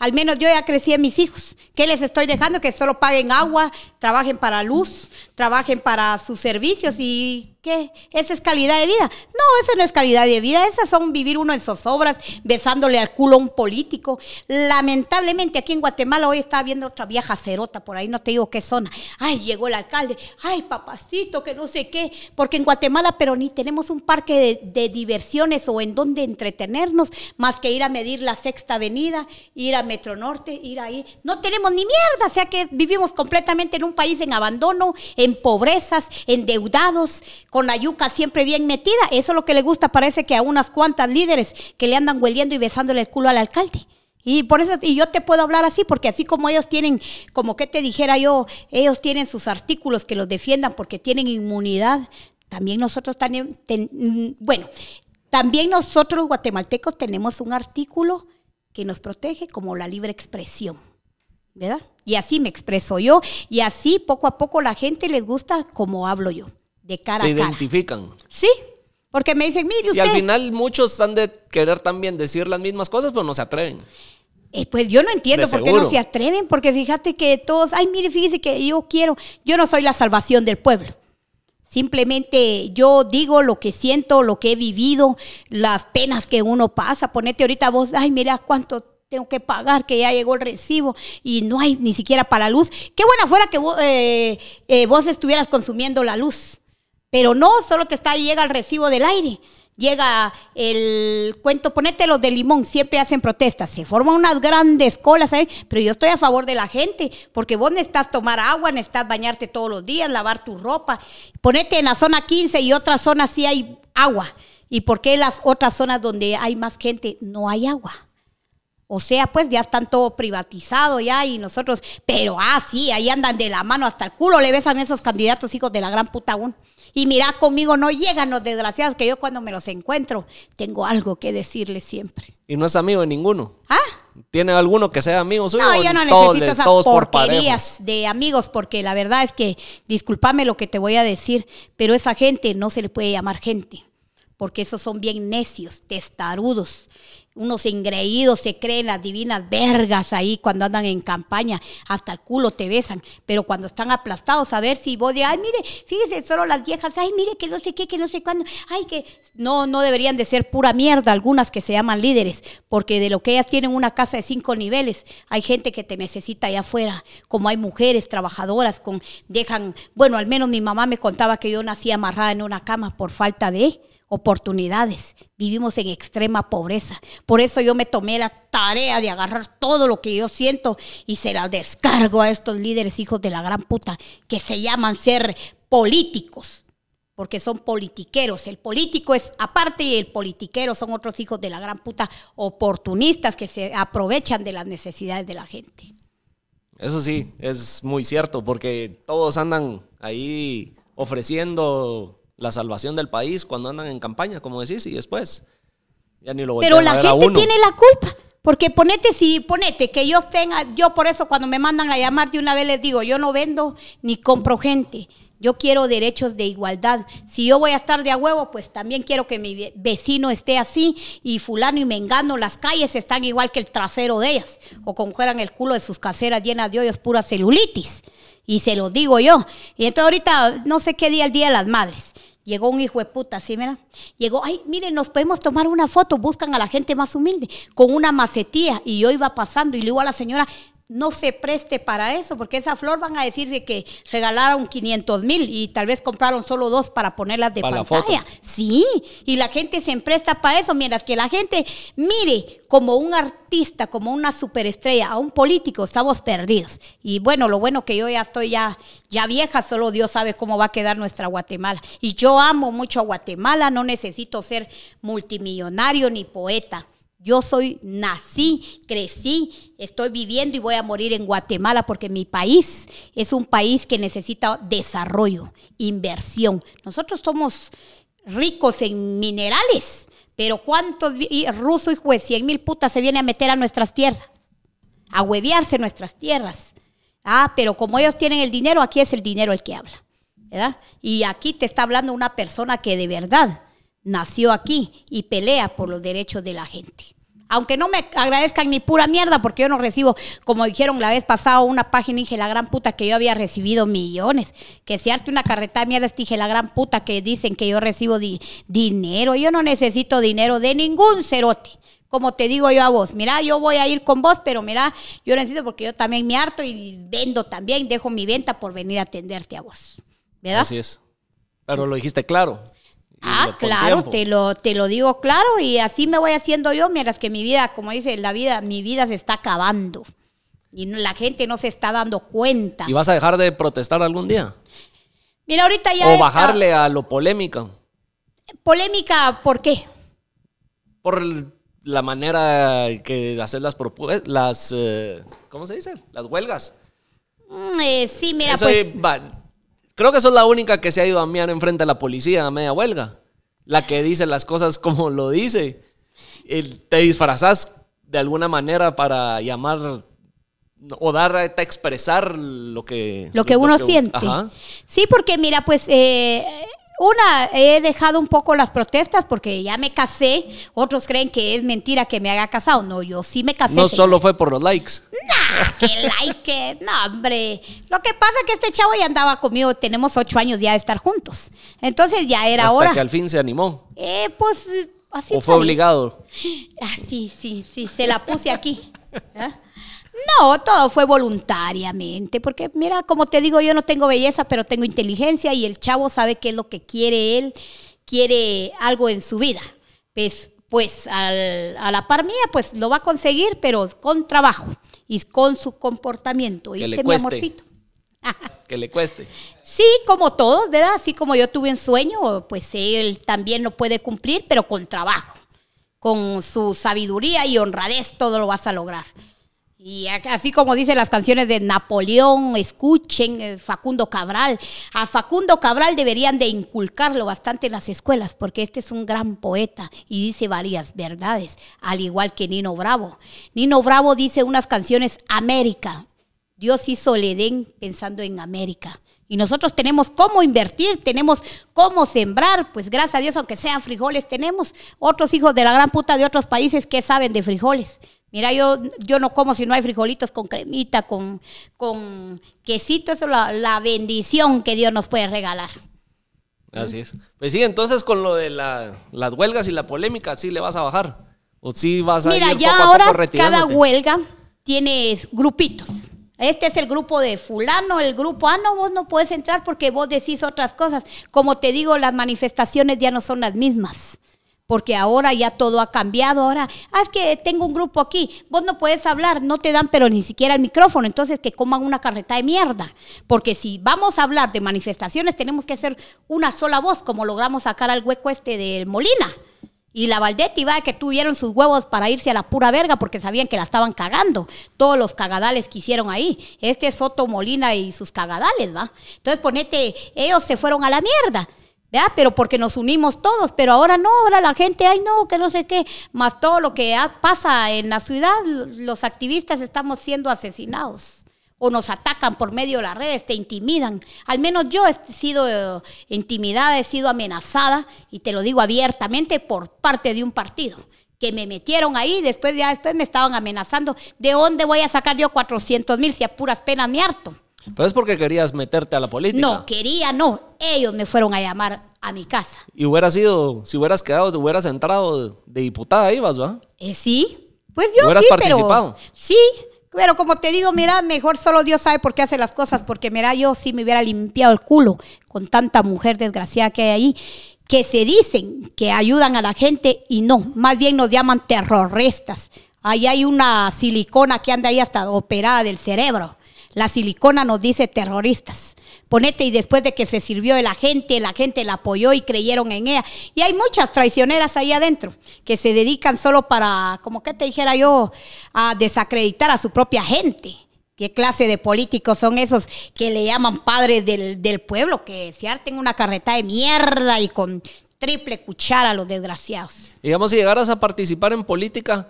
Al menos yo ya crecí en mis hijos. ¿Qué les estoy dejando? Que solo paguen agua, trabajen para luz, trabajen para sus servicios y ¿qué? ¿Esa es calidad de vida? No, eso no es calidad de vida. Esas son vivir uno en zozobras, besándole al culo a un político. Lamentablemente aquí en Guatemala hoy está viendo otra vieja cerota por ahí, no te digo qué zona. Ay, llegó el alcalde. Ay, papacito, que no sé qué. Porque en Guatemala, pero ni tenemos un parque de, de diversiones o en donde entretenernos, más que ir a medir la sexta avenida, ir a Metro Norte, ir ahí. No tenemos ni mierda, o sea que vivimos completamente en un país en abandono, en pobrezas, endeudados, con la yuca siempre bien metida. Eso es lo que le gusta, parece que a unas cuantas líderes que le andan hueliendo y besándole el culo al alcalde. Y por eso, y yo te puedo hablar así, porque así como ellos tienen, como que te dijera yo, ellos tienen sus artículos que los defiendan porque tienen inmunidad, también nosotros también, bueno, también nosotros guatemaltecos tenemos un artículo que nos protege como la libre expresión, ¿verdad? Y así me expreso yo y así poco a poco la gente les gusta como hablo yo, de cara Se a cara. identifican. Sí, porque me dicen, mire usted. Y al final muchos han de querer también decir las mismas cosas, pero no se atreven. Eh, pues yo no entiendo De por qué no se atreven, porque fíjate que todos, ay, mire, fíjese que yo quiero, yo no soy la salvación del pueblo. Simplemente yo digo lo que siento, lo que he vivido, las penas que uno pasa. Ponete ahorita vos, ay, mira cuánto tengo que pagar, que ya llegó el recibo y no hay ni siquiera para luz. Qué buena fuera que vos, eh, eh, vos estuvieras consumiendo la luz. Pero no, solo te está, llega el recibo del aire. Llega el cuento, ponete los de limón, siempre hacen protestas, se forman unas grandes colas pero yo estoy a favor de la gente, porque vos necesitas tomar agua, necesitas bañarte todos los días, lavar tu ropa. Ponete en la zona 15 y otras zonas sí hay agua. ¿Y por qué las otras zonas donde hay más gente no hay agua? O sea, pues ya están todo privatizado ya y nosotros, pero ah, sí, ahí andan de la mano hasta el culo, le besan esos candidatos hijos de la gran puta aún. Y mira, conmigo no llegan los desgraciados que yo cuando me los encuentro tengo algo que decirles siempre. Y no es amigo de ninguno. ¿Ah? ¿Tiene alguno que sea amigo suyo? No, yo no todos necesito esas todos por porquerías de amigos porque la verdad es que, discúlpame lo que te voy a decir, pero esa gente no se le puede llamar gente porque esos son bien necios, testarudos. Unos engreídos se creen las divinas vergas ahí cuando andan en campaña, hasta el culo te besan, pero cuando están aplastados, a ver si vos de, ay, mire, fíjese, solo las viejas, ay, mire, que no sé qué, que no sé cuándo, ay, que no, no deberían de ser pura mierda algunas que se llaman líderes, porque de lo que ellas tienen una casa de cinco niveles, hay gente que te necesita allá afuera, como hay mujeres trabajadoras con, dejan, bueno, al menos mi mamá me contaba que yo nací amarrada en una cama por falta de oportunidades. Vivimos en extrema pobreza. Por eso yo me tomé la tarea de agarrar todo lo que yo siento y se la descargo a estos líderes hijos de la gran puta que se llaman ser políticos. Porque son politiqueros. El político es aparte y el politiquero son otros hijos de la gran puta oportunistas que se aprovechan de las necesidades de la gente. Eso sí, es muy cierto, porque todos andan ahí ofreciendo la salvación del país cuando andan en campaña, como decís, y después ya ni lo Pero a la a gente uno. tiene la culpa. Porque ponete, si ponete que yo tenga, yo por eso cuando me mandan a llamar de una vez les digo, yo no vendo ni compro gente. Yo quiero derechos de igualdad. Si yo voy a estar de a huevo, pues también quiero que mi ve- vecino esté así y fulano y mengano, las calles están igual que el trasero de ellas. O como fueran el culo de sus caseras llenas de hoyos, pura celulitis. Y se lo digo yo. Y entonces ahorita, no sé qué día, el Día de las Madres. Llegó un hijo de puta, ¿sí, mira? Llegó, ay, miren, nos podemos tomar una foto. Buscan a la gente más humilde con una macetía. Y yo iba pasando y le digo a la señora, no se preste para eso, porque esa flor van a decir de que regalaron 500 mil y tal vez compraron solo dos para ponerlas de Para pantalla. Sí, y la gente se presta para eso, mientras que la gente mire como un artista, como una superestrella, a un político, estamos perdidos. Y bueno, lo bueno que yo ya estoy ya, ya vieja, solo Dios sabe cómo va a quedar nuestra Guatemala. Y yo amo mucho a Guatemala, no necesito ser multimillonario ni poeta. Yo soy, nací, crecí, estoy viviendo y voy a morir en Guatemala porque mi país es un país que necesita desarrollo, inversión. Nosotros somos ricos en minerales, pero ¿cuántos rusos y juez, 100 mil putas se vienen a meter a nuestras tierras? A huevearse nuestras tierras. Ah, pero como ellos tienen el dinero, aquí es el dinero el que habla. ¿verdad? Y aquí te está hablando una persona que de verdad nació aquí y pelea por los derechos de la gente. Aunque no me agradezcan ni pura mierda, porque yo no recibo, como dijeron la vez pasada, una página, dije la gran puta que yo había recibido millones. Que se arte una carreta de mierda, dije la gran puta que dicen que yo recibo di- dinero. Yo no necesito dinero de ningún cerote. Como te digo yo a vos, mira, yo voy a ir con vos, pero mira, yo necesito porque yo también me harto y vendo también, dejo mi venta por venir a atenderte a vos. ¿Verdad? Así es. Pero lo dijiste claro. Ah, claro, te lo, te lo digo claro y así me voy haciendo yo, mientras que mi vida, como dice la vida, mi vida se está acabando y la gente no se está dando cuenta. ¿Y vas a dejar de protestar algún día? Mira, ahorita ya o está bajarle a lo polémica. polémica, ¿por qué? Por la manera que hacer las propuestas, las, eh, ¿cómo se dice? Las huelgas. Mm, eh, sí, mira, Eso pues va- creo que eso es la única que se ha ido a miar enfrente a la policía a media huelga. La que dice las cosas como lo dice. El- te disfrazas de alguna manera para llamar o dar a expresar lo que lo que uno siente. Ajá. Sí, porque mira, pues eh, una, he dejado un poco las protestas porque ya me casé. Otros creen que es mentira que me haga casado. No, yo sí me casé. No solo fue por los likes. que (laughs) like, no, hombre. Lo que pasa es que este chavo ya andaba conmigo, tenemos ocho años ya de estar juntos. Entonces ya era hasta hora. que al fin se animó. Eh, pues así o fue fue. obligado. Ah, sí, sí, sí, se la puse aquí. (laughs) ¿Ah? No, todo fue voluntariamente, porque mira, como te digo, yo no tengo belleza, pero tengo inteligencia y el chavo sabe qué es lo que quiere él, quiere algo en su vida. Pues, pues al- a la par mía, pues lo va a conseguir, pero con trabajo y con su comportamiento. Que le ¿Viste, mi cueste. amorcito? (laughs) Que le cueste. Sí, como todos, ¿verdad? Así como yo tuve un sueño, pues él también lo puede cumplir, pero con trabajo. Con su sabiduría y honradez todo lo vas a lograr. Y así como dicen las canciones de Napoleón, escuchen eh, Facundo Cabral. A Facundo Cabral deberían de inculcarlo bastante en las escuelas, porque este es un gran poeta y dice varias verdades, al igual que Nino Bravo. Nino Bravo dice unas canciones América, Dios hizo el Edén pensando en América. Y nosotros tenemos cómo invertir, tenemos cómo sembrar. Pues gracias a Dios, aunque sean frijoles, tenemos otros hijos de la gran puta de otros países que saben de frijoles. Mira, yo, yo no como si no hay frijolitos con cremita, con, con quesito. Eso es la, la bendición que Dios nos puede regalar. Así es. Pues sí, entonces con lo de la- las huelgas y la polémica, sí le vas a bajar. O sí vas a Mira, ir ya poco a ahora poco cada huelga tiene grupitos. Este es el grupo de fulano, el grupo, ah, no, vos no puedes entrar porque vos decís otras cosas. Como te digo, las manifestaciones ya no son las mismas. Porque ahora ya todo ha cambiado. Ahora, ah, es que tengo un grupo aquí. Vos no puedes hablar, no te dan, pero ni siquiera el micrófono. Entonces, que coman una carreta de mierda. Porque si vamos a hablar de manifestaciones, tenemos que ser una sola voz, como logramos sacar al hueco este del Molina. Y la Valdetti, va, que tuvieron sus huevos para irse a la pura verga porque sabían que la estaban cagando. Todos los cagadales que hicieron ahí. Este es Soto Molina y sus cagadales, va. Entonces, ponete, ellos se fueron a la mierda. ¿Verdad? Pero porque nos unimos todos, pero ahora no, ahora la gente, ay no, que no sé qué, más todo lo que pasa en la ciudad, los activistas estamos siendo asesinados o nos atacan por medio de las redes, te intimidan. Al menos yo he sido eh, intimidada, he sido amenazada, y te lo digo abiertamente, por parte de un partido. Que me metieron ahí, después ya después me estaban amenazando. ¿De dónde voy a sacar yo 400 mil si a puras penas me harto? Pero es porque querías meterte a la política. No, quería, no. Ellos me fueron a llamar a mi casa. Y hubieras sido, si hubieras quedado, te hubieras entrado de, diputada, ibas, ¿va? Eh, sí, pues yo ¿Hubieras sí, participado? pero sí, Pero como te digo, mira, mejor solo Dios sabe por qué hace las cosas, porque mira, yo sí me hubiera limpiado el culo con tanta mujer desgraciada que hay ahí, que se dicen que ayudan a la gente y no, más bien nos llaman terroristas. Ahí hay una silicona que anda ahí hasta operada del cerebro. La silicona nos dice terroristas. Ponete y después de que se sirvió de la gente, la gente la apoyó y creyeron en ella. Y hay muchas traicioneras ahí adentro que se dedican solo para, como que te dijera yo, a desacreditar a su propia gente. ¿Qué clase de políticos son esos que le llaman padres del, del pueblo? Que se harten una carreta de mierda y con triple cuchara a los desgraciados. Digamos, si llegaras a participar en política,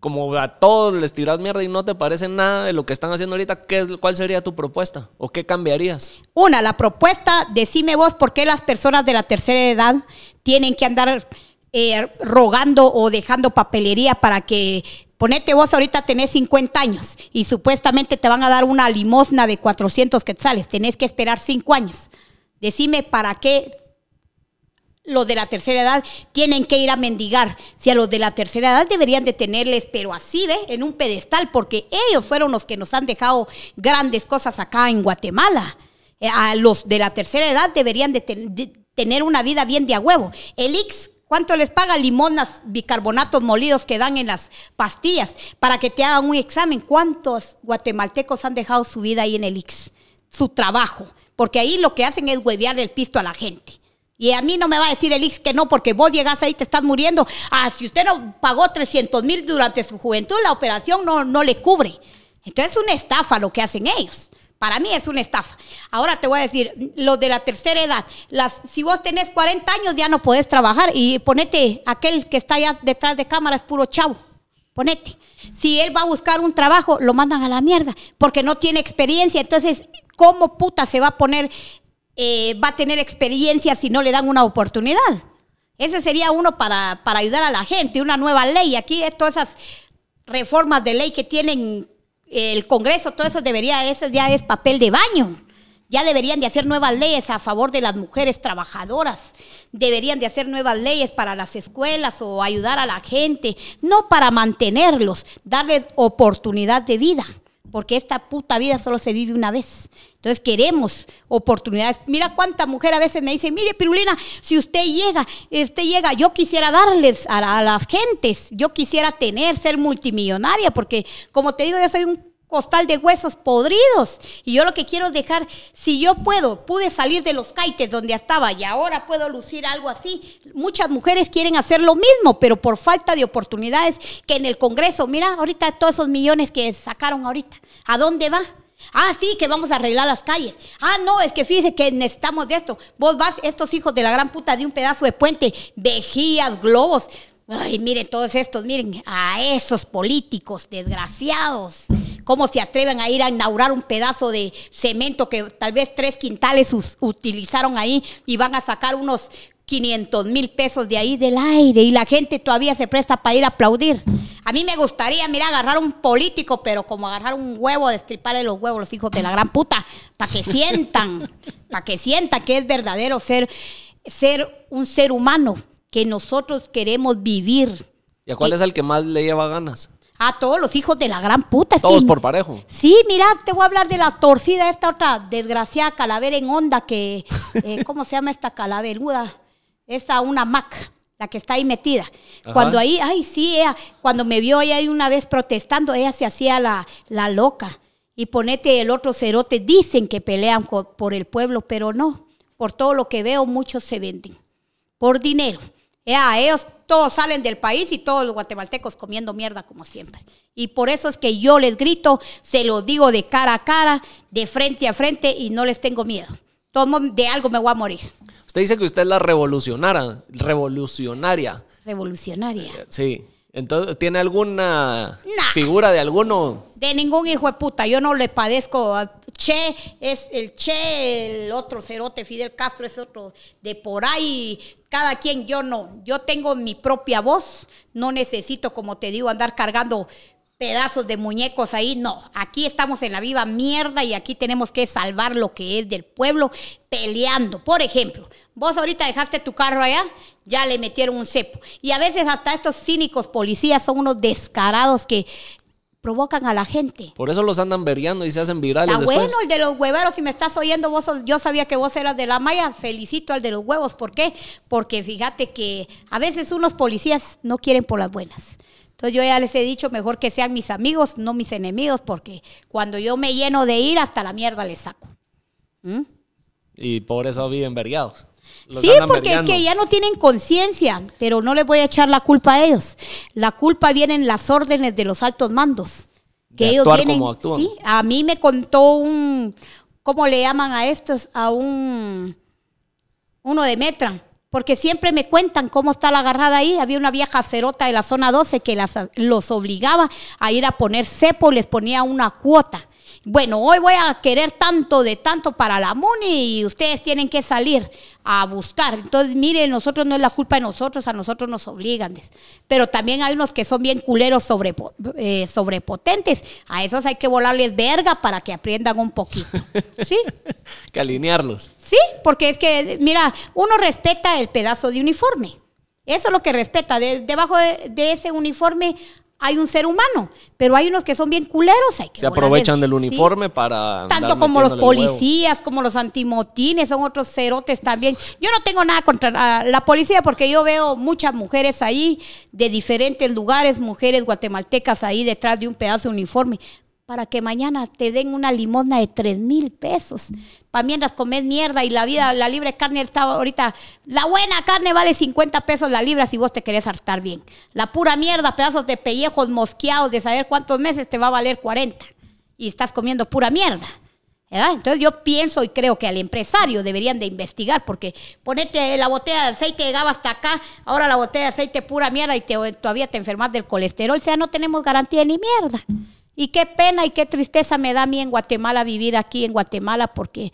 como a todos les tiras mierda y no te parece nada de lo que están haciendo ahorita, ¿qué ¿cuál sería tu propuesta? ¿O qué cambiarías? Una, la propuesta, decime vos por qué las personas de la tercera edad tienen que andar eh, rogando o dejando papelería para que, ponete vos ahorita tenés 50 años y supuestamente te van a dar una limosna de 400 quetzales, tenés que esperar 5 años. Decime para qué los de la tercera edad tienen que ir a mendigar. Si a los de la tercera edad deberían de tenerles, pero así, ¿ve? En un pedestal, porque ellos fueron los que nos han dejado grandes cosas acá en Guatemala. Eh, a los de la tercera edad deberían de, tener una vida bien de a huevo. El Ix, ¿cuánto les paga limonas, bicarbonatos molidos que dan en las pastillas para que te hagan un examen? ¿Cuántos guatemaltecos han dejado su vida ahí en el Ix? Su trabajo. Porque ahí lo que hacen es huevear el pisto a la gente. Y a mí no me va a decir el Ix que no, porque vos llegas ahí, te estás muriendo. Ah, si usted no pagó 300 mil durante su juventud, la operación no, no le cubre. Entonces es una estafa lo que hacen ellos. Para mí es una estafa. Ahora te voy a decir, los de la tercera edad, las, si vos tenés 40 años ya no podés trabajar y ponete, aquel que está allá detrás de cámara es puro chavo. Ponete. Si él va a buscar un trabajo, lo mandan a la mierda porque no tiene experiencia. Entonces, ¿cómo puta se va a poner eh, va a tener experiencia si no le dan una oportunidad. Ese sería uno para, para ayudar a la gente, una nueva ley. Aquí todas esas reformas de ley que tienen el Congreso, todo eso debería, eso ya es papel de baño. Ya deberían de hacer nuevas leyes a favor de las mujeres trabajadoras. Deberían de hacer nuevas leyes para las escuelas o ayudar a la gente, no para mantenerlos, darles oportunidad de vida porque esta puta vida solo se vive una vez. Entonces queremos oportunidades. Mira cuánta mujer a veces me dice, mire Pirulina, si usted llega, usted llega, yo quisiera darles a, a, las gentes, yo quisiera tener, ser multimillonaria, porque como te digo, yo soy un costal de huesos podridos. Y yo lo que quiero dejar, si yo puedo, pude salir de los caites donde estaba y ahora puedo lucir algo así. Muchas mujeres quieren hacer lo mismo, pero por falta de oportunidades que en el Congreso, mira, ahorita todos esos millones que sacaron ahorita, ¿a dónde va? Ah, sí, que vamos a arreglar las calles. Ah, no, es que fíjese que necesitamos de esto. Vos vas, estos hijos de la gran puta de un pedazo de puente, vejías, globos. Ay, miren todos estos, miren, a esos políticos desgraciados cómo se atreven a ir a inaugurar un pedazo de cemento que tal vez tres quintales utilizaron ahí y van a sacar unos 500 mil pesos de ahí del aire y la gente todavía se presta para ir a aplaudir. A mí me gustaría, mira, agarrar un político, pero como agarrar un huevo, destriparle los huevos los hijos de la gran puta, para que sientan, (laughs) para que sientan que es verdadero ser, ser un ser humano, que nosotros queremos vivir. ¿Y a cuál es el que más le lleva ganas? A todos los hijos de la gran puta. Todos por parejo. Sí, mira, te voy a hablar de la torcida, esta otra desgraciada calavera en onda que, eh, (laughs) ¿cómo se llama esta calaveruda? Esta una Mac, la que está ahí metida. Cuando ahí, ay, sí, ella, cuando me vio ella ahí una vez protestando, ella se hacía la, la loca. Y ponete el otro cerote, dicen que pelean por el pueblo, pero no. Por todo lo que veo, muchos se venden. Por dinero. Ya, ellos todos salen del país y todos los guatemaltecos comiendo mierda como siempre. Y por eso es que yo les grito, se lo digo de cara a cara, de frente a frente y no les tengo miedo. Todo de algo me voy a morir. Usted dice que usted es la revolucionaria. Revolucionaria. Revolucionaria. Sí. Entonces, ¿tiene alguna figura de alguno? De ningún hijo de puta. Yo no le padezco. Che es el Che, el otro cerote, Fidel Castro es otro de por ahí. Cada quien, yo no. Yo tengo mi propia voz. No necesito, como te digo, andar cargando pedazos de muñecos ahí. No, aquí estamos en la viva mierda y aquí tenemos que salvar lo que es del pueblo peleando. Por ejemplo, vos ahorita dejaste tu carro allá, ya le metieron un cepo. Y a veces hasta estos cínicos policías son unos descarados que provocan a la gente. Por eso los andan veriando y se hacen virales Está después. bueno el de los hueveros, si me estás oyendo, vos sos- yo sabía que vos eras de la Maya, felicito al de los huevos. ¿Por qué? Porque fíjate que a veces unos policías no quieren por las buenas. Entonces yo ya les he dicho, mejor que sean mis amigos, no mis enemigos, porque cuando yo me lleno de ira, hasta la mierda les saco. ¿Mm? Y por eso viven veriados. Los Sí, porque es que ya no tienen conciencia, pero no les voy a echar la culpa a ellos. La culpa viene en las órdenes de los altos mandos. Que De ellos vienen, sí, a mí me contó un, ¿cómo le llaman a estos? A un, uno de Metra. Porque siempre me cuentan cómo está la agarrada ahí. Había una vieja cerota de la zona 12 que las- los obligaba a ir a poner cepo, les ponía una cuota. Bueno, hoy voy a querer tanto de tanto para la MUNI y ustedes tienen que salir a buscar. Entonces, miren, nosotros no es la culpa de nosotros, a nosotros nos obligan. Pero también hay unos que son bien culeros sobrepo- eh, sobrepotentes. A esos hay que volarles verga para que aprendan un poquito. ¿Sí? (laughs) que alinearlos. Sí, porque es que, mira, uno respeta el pedazo de uniforme. Eso es lo que respeta. De- debajo de, de ese uniforme hay un ser humano, pero hay unos que son bien culeros. Hay que Se aprovechan del sí. uniforme para. Tanto como los huevo. policías, como los antimotines, son otros cerotes también. Yo no tengo nada contra la, la policía porque yo veo muchas mujeres ahí de diferentes lugares, mujeres guatemaltecas ahí detrás de un pedazo de uniforme, para que mañana te den una limosna de tres mil pesos. Para mientras comes mierda y la vida, la libre carne está ahorita, la buena carne vale 50 pesos la libra si vos te querés hartar bien. La pura mierda, pedazos de pellejos mosqueados de saber cuántos meses te va a valer 40 y estás comiendo pura mierda. Entonces yo pienso y creo que al empresario deberían de investigar, porque ponete la botella de aceite llegaba hasta acá, ahora la botella de aceite pura mierda y te- todavía te enfermas del colesterol, o sea, no tenemos garantía ni mierda. Y qué pena y qué tristeza me da a mí en Guatemala vivir aquí en Guatemala, porque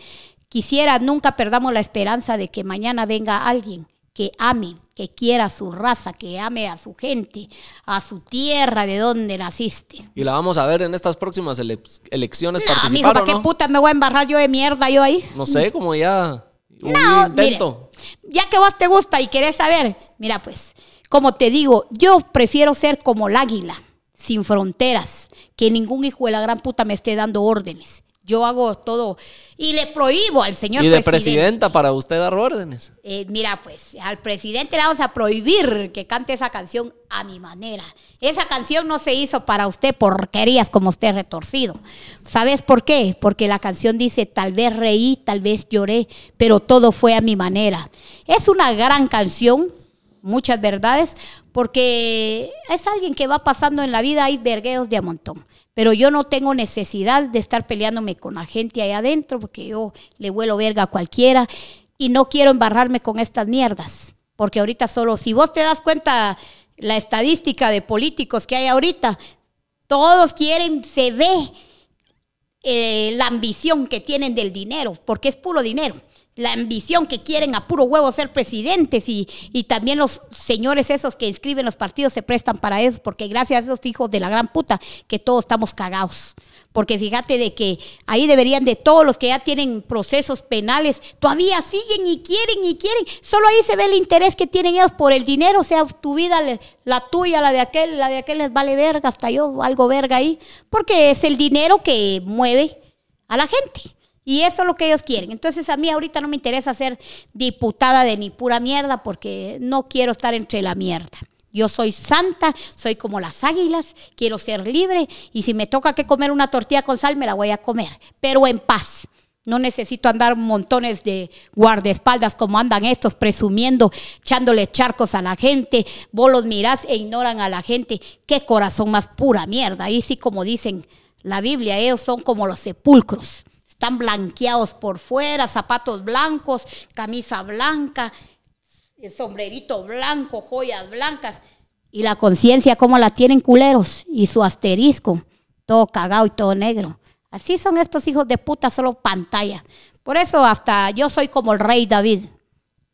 quisiera, nunca perdamos la esperanza de que mañana venga alguien que ame, que quiera a su raza, que ame a su gente, a su tierra de donde naciste. Y la vamos a ver en estas próximas ele- elecciones No, mijo, participar ¿para qué no? putas me voy a embarrar yo de mierda yo ahí? No sé, como ya un No, intento. mire, ya que vos te gusta y querés saber, mira pues, como te digo, yo prefiero ser como el águila, sin fronteras, que ningún hijo de la gran puta me esté dando órdenes. Yo hago todo y le prohíbo al señor y de presidente. presidenta para usted dar órdenes. Eh, mira, pues al presidente le vamos a prohibir que cante esa canción a mi manera. Esa canción no se hizo para usted porquerías como usted retorcido. ¿Sabes por qué? Porque la canción dice, tal vez reí, tal vez lloré, pero todo fue a mi manera. Es una gran canción, muchas verdades, porque es alguien que va pasando en la vida, hay vergueos de a montón. Pero yo no tengo necesidad de estar peleándome con la gente ahí adentro, porque yo le vuelo verga a cualquiera y no quiero embarrarme con estas mierdas. Porque ahorita solo, si vos te das cuenta, la estadística de políticos que hay ahorita, todos quieren, se ve eh, la ambición que tienen del dinero, porque es puro dinero. La ambición que quieren a puro huevo ser presidentes y, y también los señores esos que inscriben los partidos se prestan para eso, porque gracias a esos hijos de la gran puta que todos estamos cagados. Porque fíjate de que ahí deberían de todos los que ya tienen procesos penales, todavía siguen y quieren y quieren. Solo ahí se ve el interés que tienen ellos por el dinero, o sea, tu vida, la tuya, la de aquel, la de aquel les vale verga, hasta yo algo verga ahí, porque es el dinero que mueve a la gente. Y eso es lo que ellos quieren. Entonces a mí ahorita no me interesa ser diputada de ni pura mierda porque no quiero estar entre la mierda. Yo soy santa, soy como las águilas, quiero ser libre y si me toca que comer una tortilla con sal me la voy a comer, pero en paz. No necesito andar montones de guardaespaldas como andan estos presumiendo, echándole charcos a la gente. Vos los mirás e ignoran a la gente. Qué corazón más pura mierda. Ahí sí como dicen la Biblia, ellos son como los sepulcros. Están blanqueados por fuera, zapatos blancos, camisa blanca, sombrerito blanco, joyas blancas. Y la conciencia, como la tienen culeros? Y su asterisco, todo cagado y todo negro. Así son estos hijos de puta, solo pantalla. Por eso hasta yo soy como el rey David.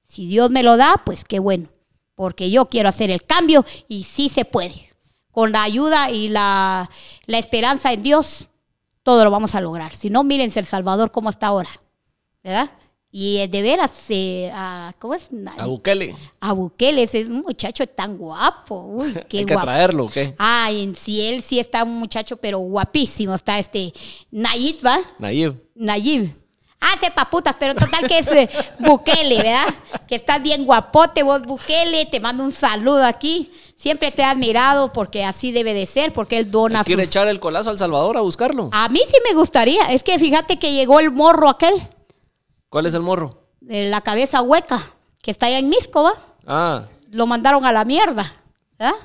Si Dios me lo da, pues qué bueno. Porque yo quiero hacer el cambio y sí se puede. Con la ayuda y la, la esperanza en Dios, todo lo vamos a lograr. Si no, mírense El Salvador cómo está ahora. ¿Verdad? Y eh, de veras, eh, a, ¿cómo es? A Bukele. A Bukele, ese es un muchacho tan guapo. Uy, (laughs) qué Hay que guapo. traerlo, ¿o ¿qué? Ay, en sí, él sí está un muchacho, pero guapísimo. Está este Nayib, ¿va? Nayib. Nayib. Ah, sepa putas, pero total que es eh, Bukele, ¿verdad? Que estás bien guapote vos, Bukele. Te mando un saludo aquí. Siempre te he admirado porque así debe de ser, porque él dona ¿Quiere sus... echar el colazo al Salvador a buscarlo? A mí sí me gustaría. Es que fíjate que llegó el morro aquel, ¿Cuál es el morro? de la cabeza hueca, que está allá en Misco, ¿va? Ah, Lo mandaron a la mierda, ¿verdad?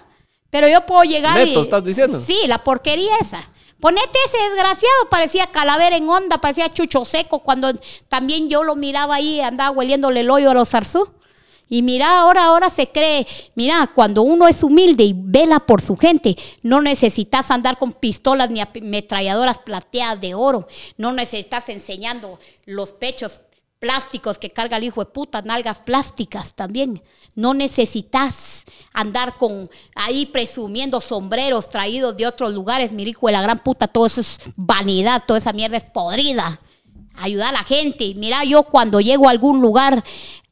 Pero yo puedo llegar Neto, y... ¿estás diciendo? Sí, la porquería esa. Ponete ese desgraciado, parecía calavera en onda, parecía chucho seco, cuando también yo lo miraba ahí, andaba hueliéndole el hoyo a los zarzú. Y mira, ahora, ahora se cree, mira, cuando uno es humilde y vela por su gente, no necesitas andar con pistolas ni ametralladoras plateadas de oro, no necesitas enseñando los pechos plásticos que carga el hijo de puta, nalgas plásticas también. No necesitas andar con ahí presumiendo sombreros traídos de otros lugares, mi hijo de la gran puta, todo eso es vanidad, toda esa mierda es podrida. Ayudar a la gente. Mira, yo cuando llego a algún lugar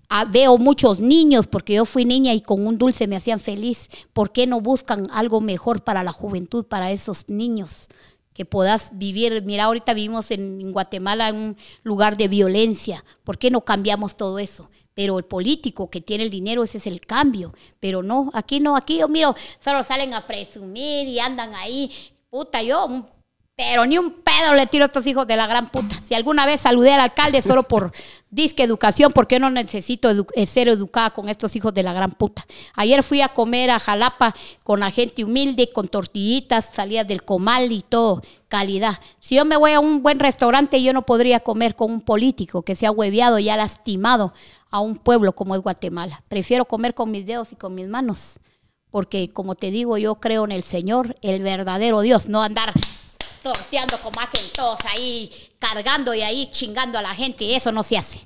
ah, veo muchos niños, porque yo fui niña y con un dulce me hacían feliz. ¿Por qué no buscan algo mejor para la juventud, para esos niños? Que puedas vivir. Mira, ahorita vivimos en, Guatemala en un lugar de violencia. ¿Por qué no cambiamos todo eso? Pero el político que tiene el dinero, ese es el cambio. Pero no, aquí no, aquí yo miro, solo salen a presumir y andan ahí. Puta, yo, pero ni un pedo le tiro a estos hijos de la gran puta. Si alguna vez saludé al alcalde solo por disque educación, porque yo no necesito eh, ser educada con estos hijos de la gran puta. Ayer fui a comer a Jalapa con la gente humilde, con tortillitas, salía del comal y todo, calidad. Si yo me voy a un buen restaurante, yo no podría comer con un político que se ha hueveado y ha lastimado a un pueblo como es Guatemala. Prefiero comer con mis dedos y con mis manos. Porque como te digo, yo creo en el Señor, el verdadero Dios, no andar torteando como hacen todos ahí, cargando y ahí chingando a la gente. Eso no se hace.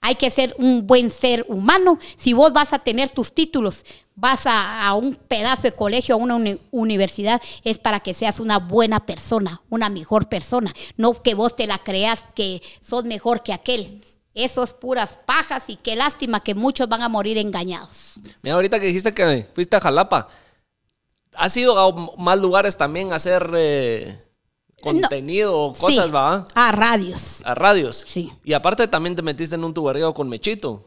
Hay que ser un buen ser humano. Si vos vas a tener tus títulos, vas a, a un pedazo de colegio, a una uni- universidad, es para que seas una buena persona, una mejor persona. No que vos te la creas que sos mejor que aquel. Eso es puras pajas y qué lástima que muchos van a morir engañados. Mira, ahorita que dijiste que fuiste a Jalapa, ¿has ido a más lugares también a hacer eh, contenido o cosas, Sí, va? A radios. A radios. Sí. Y aparte también te metiste en un tuberío con Mechito.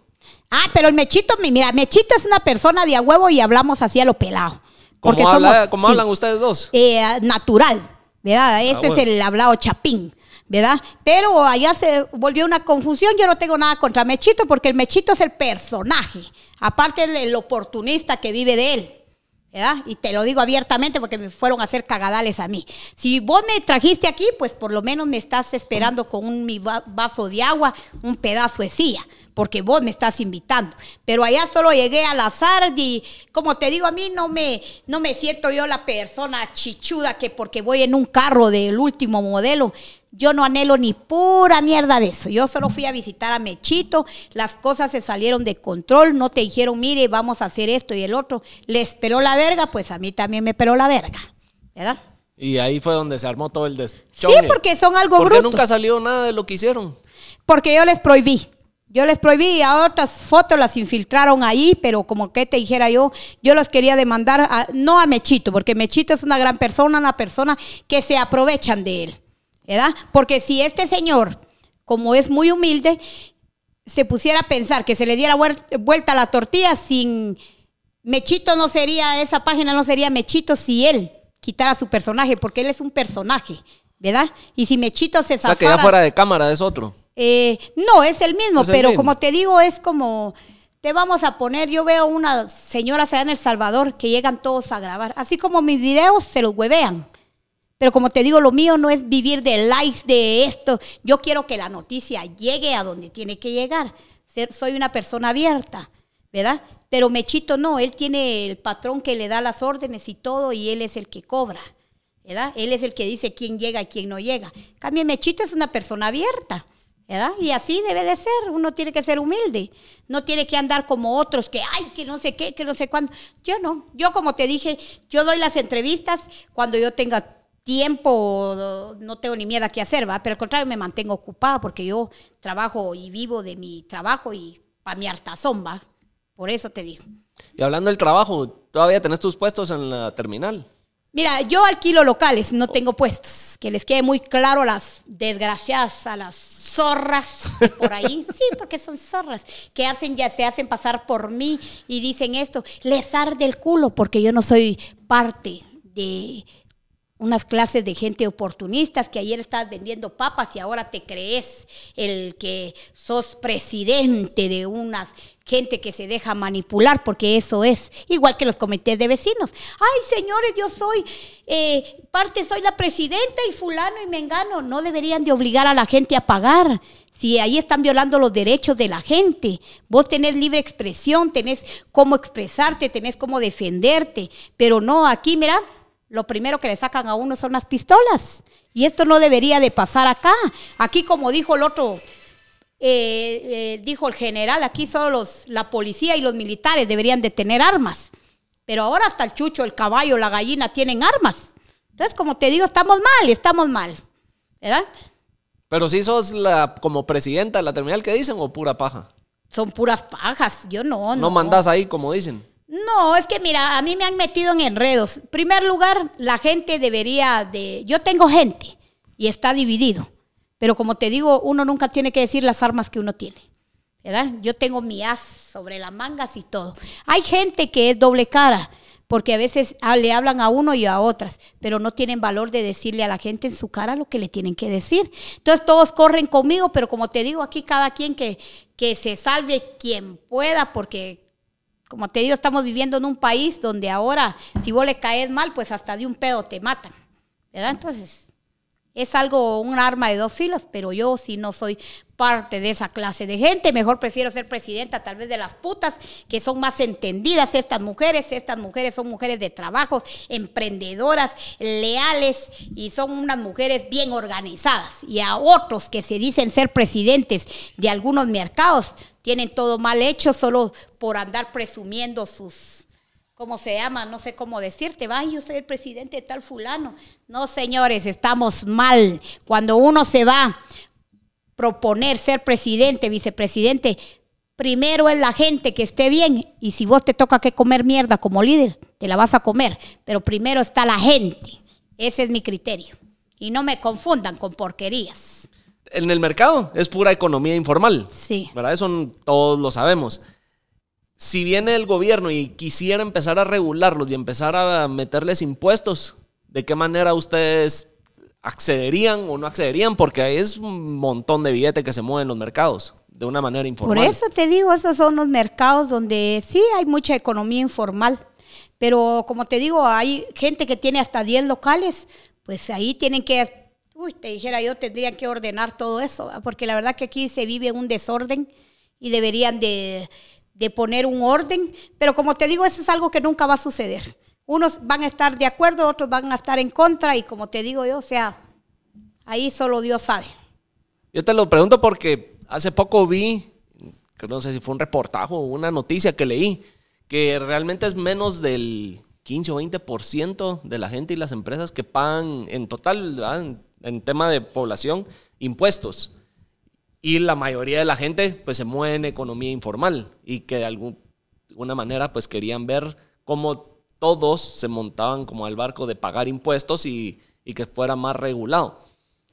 Ah, pero el Mechito, mi- mira, Mechito es una persona de a huevo y hablamos así a lo pelado. ¿Cómo, Porque habla- somos, cómo sí, hablan ustedes dos? eh, natural, ¿verdad? Ese bueno. es el hablado chapín, ¿verdad? Pero allá se volvió una confusión. Yo no tengo nada contra Mechito porque el Mechito es el personaje, aparte del oportunista que vive de él. Y te lo digo abiertamente porque me fueron a hacer cagadales a mí. Si vos me trajiste aquí, pues por lo menos me estás esperando con un mi va- vaso de agua, un pedazo de silla, porque vos me estás invitando. Pero allá solo llegué al azar y como te digo, a mí no me, no me siento yo la persona chichuda que porque voy en un carro del último modelo. Yo no anhelo ni pura mierda de eso. Yo solo fui a visitar a Mechito, las cosas se salieron de control, no te dijeron, mire, vamos a hacer esto y el otro. Le esperó la verga, pues a mí también me esperó la verga, ¿verdad? Y ahí fue donde se armó todo el Sí, deschongue. porque son algo ¿Por qué brutos. nunca salió nada de lo que hicieron? Porque yo les prohibí. Yo les prohibí y a otras fotos las infiltraron ahí, pero como que te dijera yo, yo los quería demandar, a- no a Mechito, porque Mechito es una gran persona, una persona que se aprovechan de él, ¿verdad? Porque si este señor, como es muy humilde, se pusiera a pensar que se le diera vuel- vuelta la tortilla sin Mechito no sería, esa página no sería Mechito si él quitara su personaje, porque él es un personaje, ¿verdad? Y si Mechito se O sea, que ya zafara- fuera de cámara es otro. eh, no, es el mismo, Es el pero mismo. como te digo, es como, te vamos a poner, yo veo unas señoras allá en El Salvador que llegan todos a grabar, así como mis videos se los huevean. Pero como te digo, lo mío no es vivir de likes de esto. Yo quiero que la noticia llegue a donde tiene que llegar. Soy una persona abierta, ¿verdad? Pero Mechito no, él tiene el patrón que le da las órdenes y todo y él es el que cobra, ¿verdad? Él es el que dice quién llega y quién no llega. En Mechito es una persona abierta. ¿verdad? Y así debe de ser, uno tiene que ser humilde, no tiene que andar como otros que, ay, que no sé qué, que no sé cuándo. Yo no, yo como te dije, yo doy las entrevistas cuando yo tenga tiempo no tengo ni mierda que hacer, ¿va? Pero al contrario, me mantengo ocupada porque yo trabajo y vivo de mi trabajo y para mi hartazón, ¿va? Por eso te digo. Y hablando del trabajo, ¿todavía tenés tus puestos en la terminal? Mira, yo alquilo locales, no tengo puestos. Que les quede muy claro a las desgraciadas, a las zorras por ahí. (laughs) Sí, porque son zorras. Que hacen, ya se hacen pasar por mí y dicen esto. Les arde el culo porque yo no soy parte de unas clases de gente oportunistas que ayer estabas vendiendo papas y ahora te crees el que sos presidente de unas gente que se deja manipular, porque eso es, igual que los comités de vecinos. Ay, señores, yo soy eh, parte, soy la presidenta y fulano y mengano. No deberían de obligar a la gente a pagar. Si ahí están violando los derechos de la gente, vos tenés libre expresión, tenés cómo expresarte, tenés cómo defenderte, pero no, aquí, mira, lo primero que le sacan a uno son las pistolas. Y esto no debería de pasar acá. Aquí, como dijo el otro, eh, eh, dijo el general, aquí solo los, la policía y los militares deberían de tener armas. Pero ahora hasta el chucho, el caballo, la gallina tienen armas. Entonces, como te digo, estamos mal, estamos mal. ¿Verdad? Pero si sos la como presidenta de la terminal que dicen o pura paja. Son puras pajas, yo no. No, no mandás ahí como dicen. No, es que mira, a mí me han metido en enredos. En primer lugar, la gente debería de... Yo tengo gente y está dividido. Pero como te digo, uno nunca tiene que decir las armas que uno tiene. ¿verdad? Yo tengo mi as sobre las mangas y todo. Hay gente que es doble cara, porque a veces le hablan a uno y a otras, pero no tienen valor de decirle a la gente en su cara lo que le tienen que decir. Entonces todos corren conmigo, pero como te digo, aquí cada quien que, que se salve quien pueda, porque como te digo, estamos viviendo en un país donde ahora, si vos le caes mal, pues hasta de un pedo te matan. ¿Verdad? Entonces, es algo, un arma de dos filos, pero yo si no soy parte de esa clase de gente, mejor prefiero ser presidenta tal vez de las putas, que son más entendidas estas mujeres, estas mujeres son mujeres de trabajo, emprendedoras, leales y son unas mujeres bien organizadas. Y a otros que se dicen ser presidentes de algunos mercados, tienen todo mal hecho solo por andar presumiendo sus, ¿cómo se llama? No sé cómo decirte, va, yo soy el presidente de tal fulano. No, señores, estamos mal. Cuando uno se va a proponer ser presidente, vicepresidente, primero es la gente que esté bien y si vos te toca que comer mierda como líder, te la vas a comer, pero primero está la gente. Ese es mi criterio. Y no me confundan con porquerías en el mercado es pura economía informal. Sí. ¿Verdad? Eso todos lo sabemos. Si viene el gobierno y quisiera empezar a regularlos y empezar a meterles impuestos, ¿de qué manera ustedes accederían o no accederían? Porque es un montón de billetes que se mueven en los mercados de una manera informal. Por eso te digo, esos son los mercados donde sí hay mucha economía informal. Pero como te digo, hay gente que tiene hasta 10 locales, pues ahí tienen que uy, te dijera yo, tendrían que ordenar todo eso, porque la verdad que aquí se vive un desorden y deberían de, poner un orden, pero como te digo, eso es algo que nunca va a suceder. Unos van a estar de acuerdo, otros van a estar en contra y como te digo yo, o sea, ahí solo Dios sabe. Yo te lo pregunto porque hace poco vi, que no sé si fue un reportaje o una noticia que leí, que realmente es menos del 15 o 20% de la gente y las empresas que pagan en total, en tema de población, impuestos. Y la mayoría de la gente pues se mueve en economía informal y que de alguna manera pues querían ver cómo todos se montaban como al barco de pagar impuestos y, y que fuera más regulado.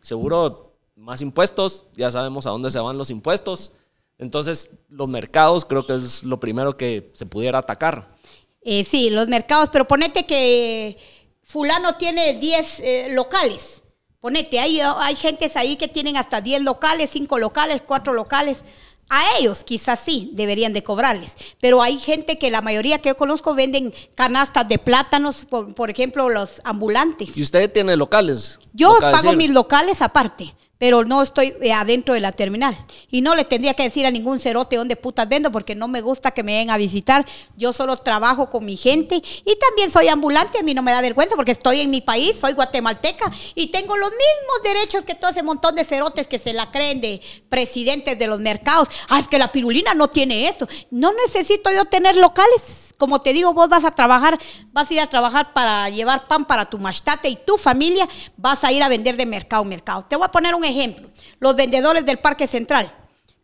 Seguro más impuestos, ya sabemos a dónde se van los impuestos. Entonces los mercados creo que es lo primero que se pudiera atacar. Eh, sí, los mercados, pero ponete que fulano tiene 10 eh, locales Ponete, hay, hay gentes ahí que tienen hasta 10 locales, 5 locales, 4 locales. A ellos quizás sí deberían de cobrarles, pero hay gente que la mayoría que yo conozco venden canastas de plátanos, por, ejemplo, los ambulantes. ¿Y usted tiene locales? Yo pago mis locales aparte, pero no estoy eh, adentro de la terminal. Y no le tendría que decir a ningún cerote dónde putas vendo, porque no me gusta que me vengan a visitar. Yo solo trabajo con mi gente y también soy ambulante. A mí no me da vergüenza porque estoy en mi país, soy guatemalteca y tengo los mismos derechos que todo ese montón de cerotes que se la creen de presidentes de los mercados. Ah, es que la pirulina no tiene esto. No necesito yo tener locales como te digo, vos vas a trabajar, vas a ir a trabajar para llevar pan para tu mastate y tu familia vas a ir a vender de mercado a mercado. Te voy a poner un ejemplo. Los vendedores del Parque Central.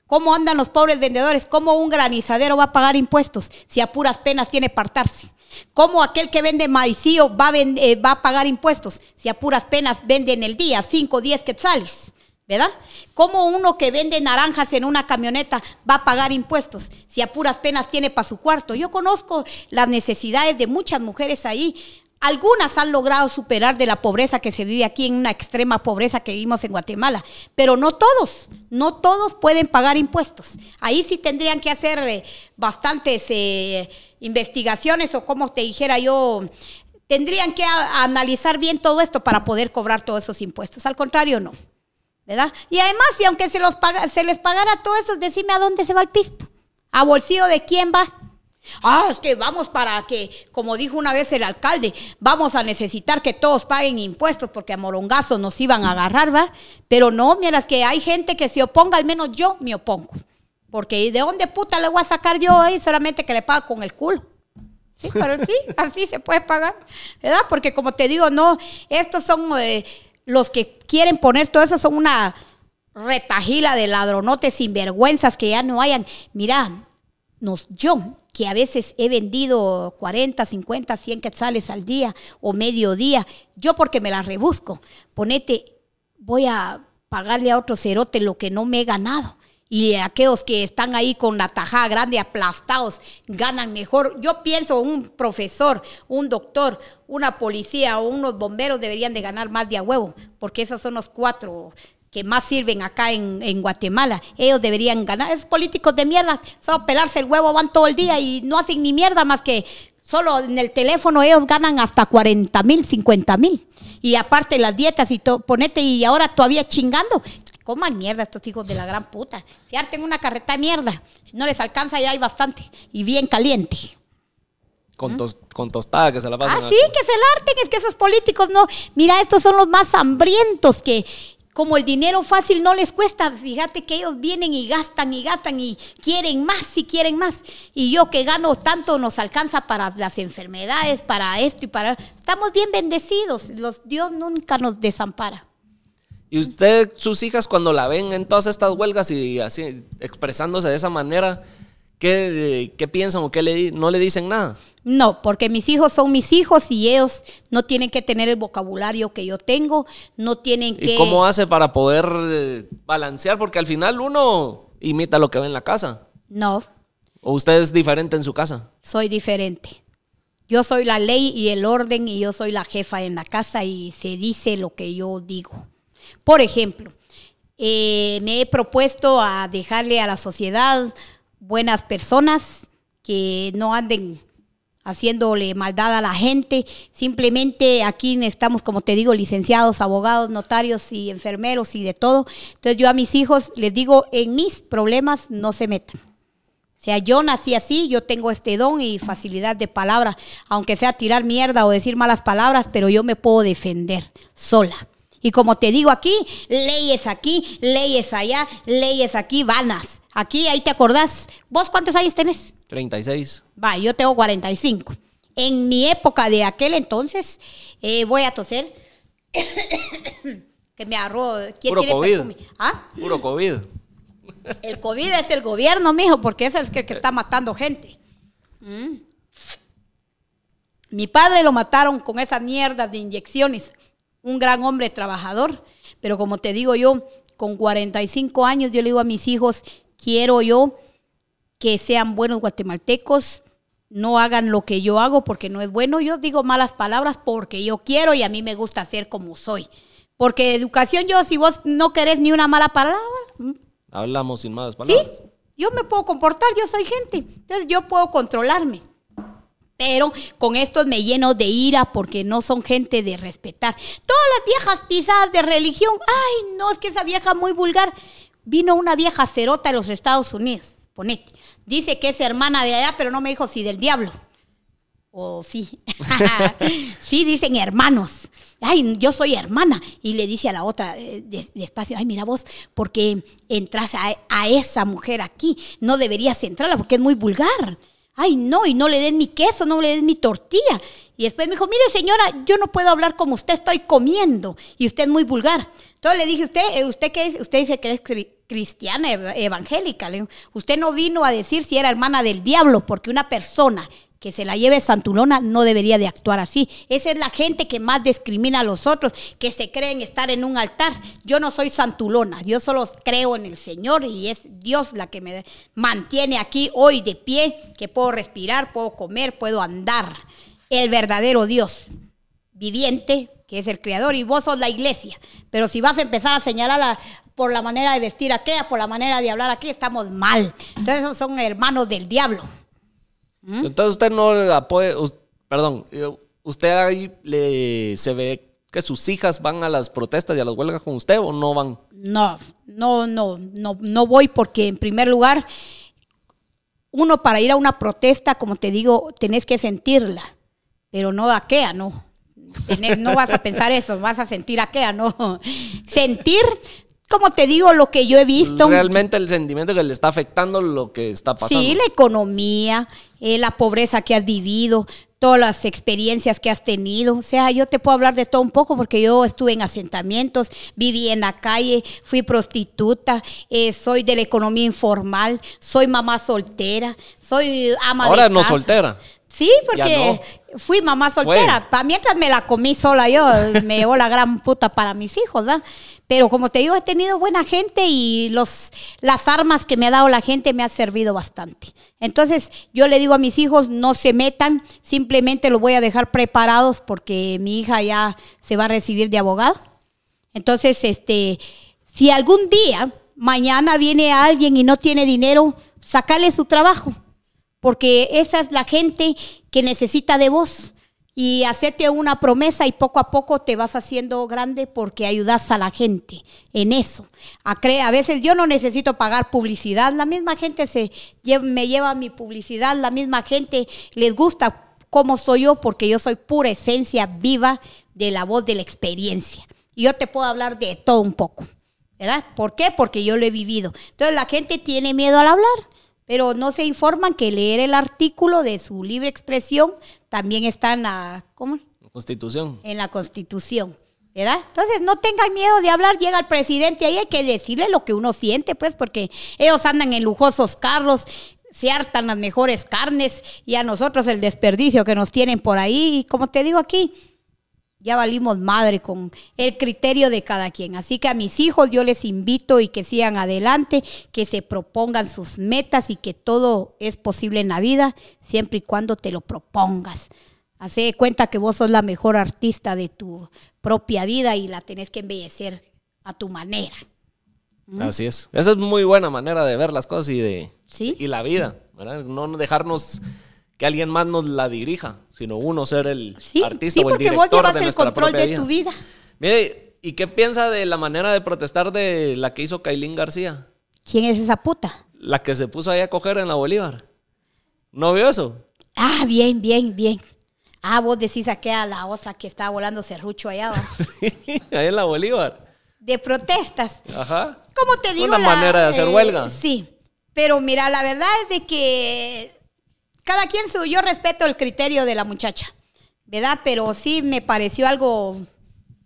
¿Cómo andan los pobres vendedores? ¿Cómo un granizadero va a pagar impuestos si a puras penas tiene partarse? ¿Cómo aquel que vende maicillo va a, eh, va a pagar impuestos si a puras penas vende en el día 5 o 10 quetzales? ¿verdad? ¿Cómo uno que vende naranjas en una camioneta va a pagar impuestos si a puras penas tiene para su cuarto? Yo conozco las necesidades de muchas mujeres ahí. Algunas han logrado superar de la pobreza que se vive aquí en una extrema pobreza que vivimos en Guatemala, pero no todos, no todos pueden pagar impuestos. Ahí sí tendrían que hacer eh, bastantes eh, investigaciones o como te dijera yo, tendrían que analizar bien todo esto para poder cobrar todos esos impuestos. Al contrario, no. ¿verdad? Y además, si aunque se, los paga, se les pagara todo eso, decime a dónde se va el pisto. ¿A bolsillo de quién va? Ah, es que vamos para que, como dijo una vez el alcalde, vamos a necesitar que todos paguen impuestos porque a morongazo nos iban a agarrar, ¿va? Pero no, mira, es que hay gente que se oponga, al menos yo me opongo. Porque ¿de dónde puta le voy a sacar yo ahí? Solamente que le paga con el culo. Sí, pero sí, (laughs) así se puede pagar, ¿verdad? Porque como te digo, no, estos son eh, los que quieren poner todo eso son una retajila de ladronotes sinvergüenzas que ya no hayan. Mira, nos, yo, que a veces he vendido 40, 50, 100 quetzales al día o medio día, yo porque me las rebusco, ponete, voy a pagarle a otro cerote lo que no me he ganado y aquellos que están ahí con la tajada grande aplastados ganan mejor. Yo pienso un profesor, un doctor, una policía o unos bomberos deberían de ganar más de a huevo, porque esos son los cuatro que más sirven acá en, Guatemala. Ellos deberían ganar. Esos políticos de mierda, solo pelarse el huevo van todo el día y no hacen ni mierda más que solo en el teléfono ellos ganan hasta 40 mil, 50 mil. Y aparte las dietas y todo, ponete y ahora todavía chingando. Coman mierda estos hijos de la gran puta. Si harten una carreta de mierda, si no les alcanza ya hay bastante y bien caliente. Con, con tostada que se la pasan. Ah, sí, que se la harten. Es que esos políticos no. Mira, estos son los más hambrientos que, como el dinero fácil no les cuesta, fíjate que ellos vienen y gastan y gastan y quieren más y quieren más. Y yo que gano tanto nos alcanza para las enfermedades, para esto y para... Estamos bien bendecidos. Los, Dios nunca nos desampara. Y usted, sus hijas, cuando la ven en todas estas huelgas y así expresándose de esa manera, ¿qué, piensan o qué le, no le dicen nada? No, porque mis hijos son mis hijos y ellos no tienen que tener el vocabulario que yo tengo, no tienen que... ¿Y cómo hace para poder eh, balancear? Porque al final uno imita lo que ve en la casa. No. ¿O usted es diferente en su casa? Soy diferente. Yo soy la ley y el orden y yo soy la jefa en la casa y se dice lo que yo digo. Por ejemplo, eh, me he propuesto a dejarle a la sociedad buenas personas que no anden haciéndole maldad a la gente. Simplemente aquí estamos, como te digo, licenciados, abogados, notarios y enfermeros y de todo. Entonces yo a mis hijos les digo, en mis problemas no se metan. O sea, yo nací así, yo tengo este don y facilidad de palabra, aunque sea tirar mierda o decir malas palabras, pero yo me puedo defender sola. Y como te digo aquí, leyes aquí, leyes allá, leyes aquí, vanas. Aquí, ahí te acordás. ¿Vos cuántos años tenés? 36. Va, yo tengo 45. En mi época de aquel entonces, eh, voy a toser. (coughs) que me agarró. ¿Quién Puro COVID. ¿Ah? Puro COVID. El COVID es el gobierno, mijo, porque es el que, está matando gente. Mm. Mi padre lo mataron con esas mierdas de inyecciones un gran hombre trabajador, pero como te digo yo, con 45 años yo le digo a mis hijos, quiero yo que sean buenos guatemaltecos, no hagan lo que yo hago porque no es bueno. Yo digo malas palabras porque yo quiero y a mí me gusta ser como soy. Porque educación yo, si vos no querés ni una mala palabra... Hablamos sin malas palabras. Sí, yo me puedo comportar, yo soy gente. Entonces yo puedo controlarme. Pero con estos me lleno de ira porque no son gente de respetar. Todas las viejas pisadas de religión, ay, no, es que esa vieja muy vulgar. Vino una vieja cerota de los Estados Unidos, ponete. Dice que es hermana de allá, pero no me dijo si del diablo. O sí. (laughs) sí, dicen hermanos. Ay, yo soy hermana. Y le dice a la otra eh, despacio, ay, mira vos, porque entras a, a esa mujer aquí, no deberías entrarla porque es muy vulgar ay no, y no le den mi queso, no le den mi tortilla. Y después me dijo, mire señora, yo no puedo hablar como usted, estoy comiendo y usted es muy vulgar. Entonces le dije, usted, eh, usted qué es, usted dice que es cristiana, evangélica. usted no vino a decir si era hermana del diablo, porque una persona que se la lleve santulona no debería de actuar así. Esa es la gente que más discrimina a los otros, que se creen estar en un altar. Yo no soy santulona, yo solo creo en el Señor y es Dios la que me mantiene aquí hoy de pie, que puedo respirar, puedo comer, puedo andar. El verdadero Dios viviente, que es el Creador, y vos sos la iglesia. Pero si vas a empezar a señalar por la manera de vestir aquella, por la manera de hablar aquí, estamos mal. Entonces esos son hermanos del diablo. Entonces usted no apoya, perdón, usted ahí le, se ve que sus hijas van a las protestas y a las huelgas con usted o no van? No, no, no, no, no voy porque en primer lugar, uno para ir a una protesta, como te digo, tenés que sentirla, pero no aquella, no. no vas a pensar eso, vas a sentir aquella, no. (laughs) Sentir como te digo, lo que yo he visto. Realmente el sentimiento que le está afectando lo que está pasando. Sí, la economía, eh, la pobreza que has vivido, todas las experiencias que has tenido. O sea, yo te puedo hablar de todo un poco porque yo estuve en asentamientos, viví en la calle, fui prostituta, eh, soy de la economía informal, soy mamá soltera, soy ama Ahora de no soltera. Sí, porque fui mamá soltera. mientras me la comí sola yo, me llevó la gran puta para mis hijos, ¿verdad? Pero como te digo, he tenido buena gente y los, las armas que me ha dado la gente me han servido bastante. Entonces, yo le digo a mis hijos, no se metan, simplemente los voy a dejar preparados porque mi hija ya se va a recibir de abogado. Entonces, este, si algún día, mañana viene alguien y no tiene dinero, sacale su trabajo porque esa es la gente que necesita de vos. Y hacete una promesa y poco a poco te vas haciendo grande porque ayudas a la gente en eso. A, veces yo no necesito pagar publicidad, la misma gente se me lleva mi publicidad, la misma gente les gusta cómo soy yo porque yo soy pura esencia viva de la voz de la experiencia. Y yo te puedo hablar de todo un poco, ¿verdad? ¿Por qué? Porque yo lo he vivido. Entonces la gente tiene miedo al hablar pero no se informan que leer el artículo de su libre expresión también está en la, ¿cómo? Constitución. En la Constitución. ¿verdad? Entonces no tengan miedo de hablar, llega el presidente ahí hay que decirle lo que uno siente, pues, porque ellos andan en lujosos carros, se hartan las mejores carnes y a nosotros el desperdicio que nos tienen por ahí. Y como te digo aquí, ya valimos madre con el criterio de cada quien. Así que a mis hijos yo les invito y que sigan adelante, que se propongan sus metas y que todo es posible en la vida siempre y cuando te lo propongas. Hace cuenta que vos sos la mejor artista de tu propia vida y la tenés que embellecer a tu manera. ¿Mm? Así es. Esa es muy buena manera de ver las cosas y de y la vida, No dejarnos que alguien más nos la dirija, sino uno ser el artista o el director vos llevas el control de tu vida. Mire, ¿y qué piensa de la manera de protestar de la que hizo Kailín García? ¿Quién es esa puta? La que se puso ahí a coger en la Bolívar. ¿No vio eso? Ah, bien, bien, bien. Ah, vos decís a la osa que estaba volando serrucho allá. (laughs) sí, ahí en la Bolívar. De protestas. Ajá. ¿Cómo te digo? Una manera de hacer eh, huelga. Sí. Pero mira, la verdad es de que cada quien su, yo respeto el criterio de la muchacha, ¿verdad? Pero sí me pareció algo,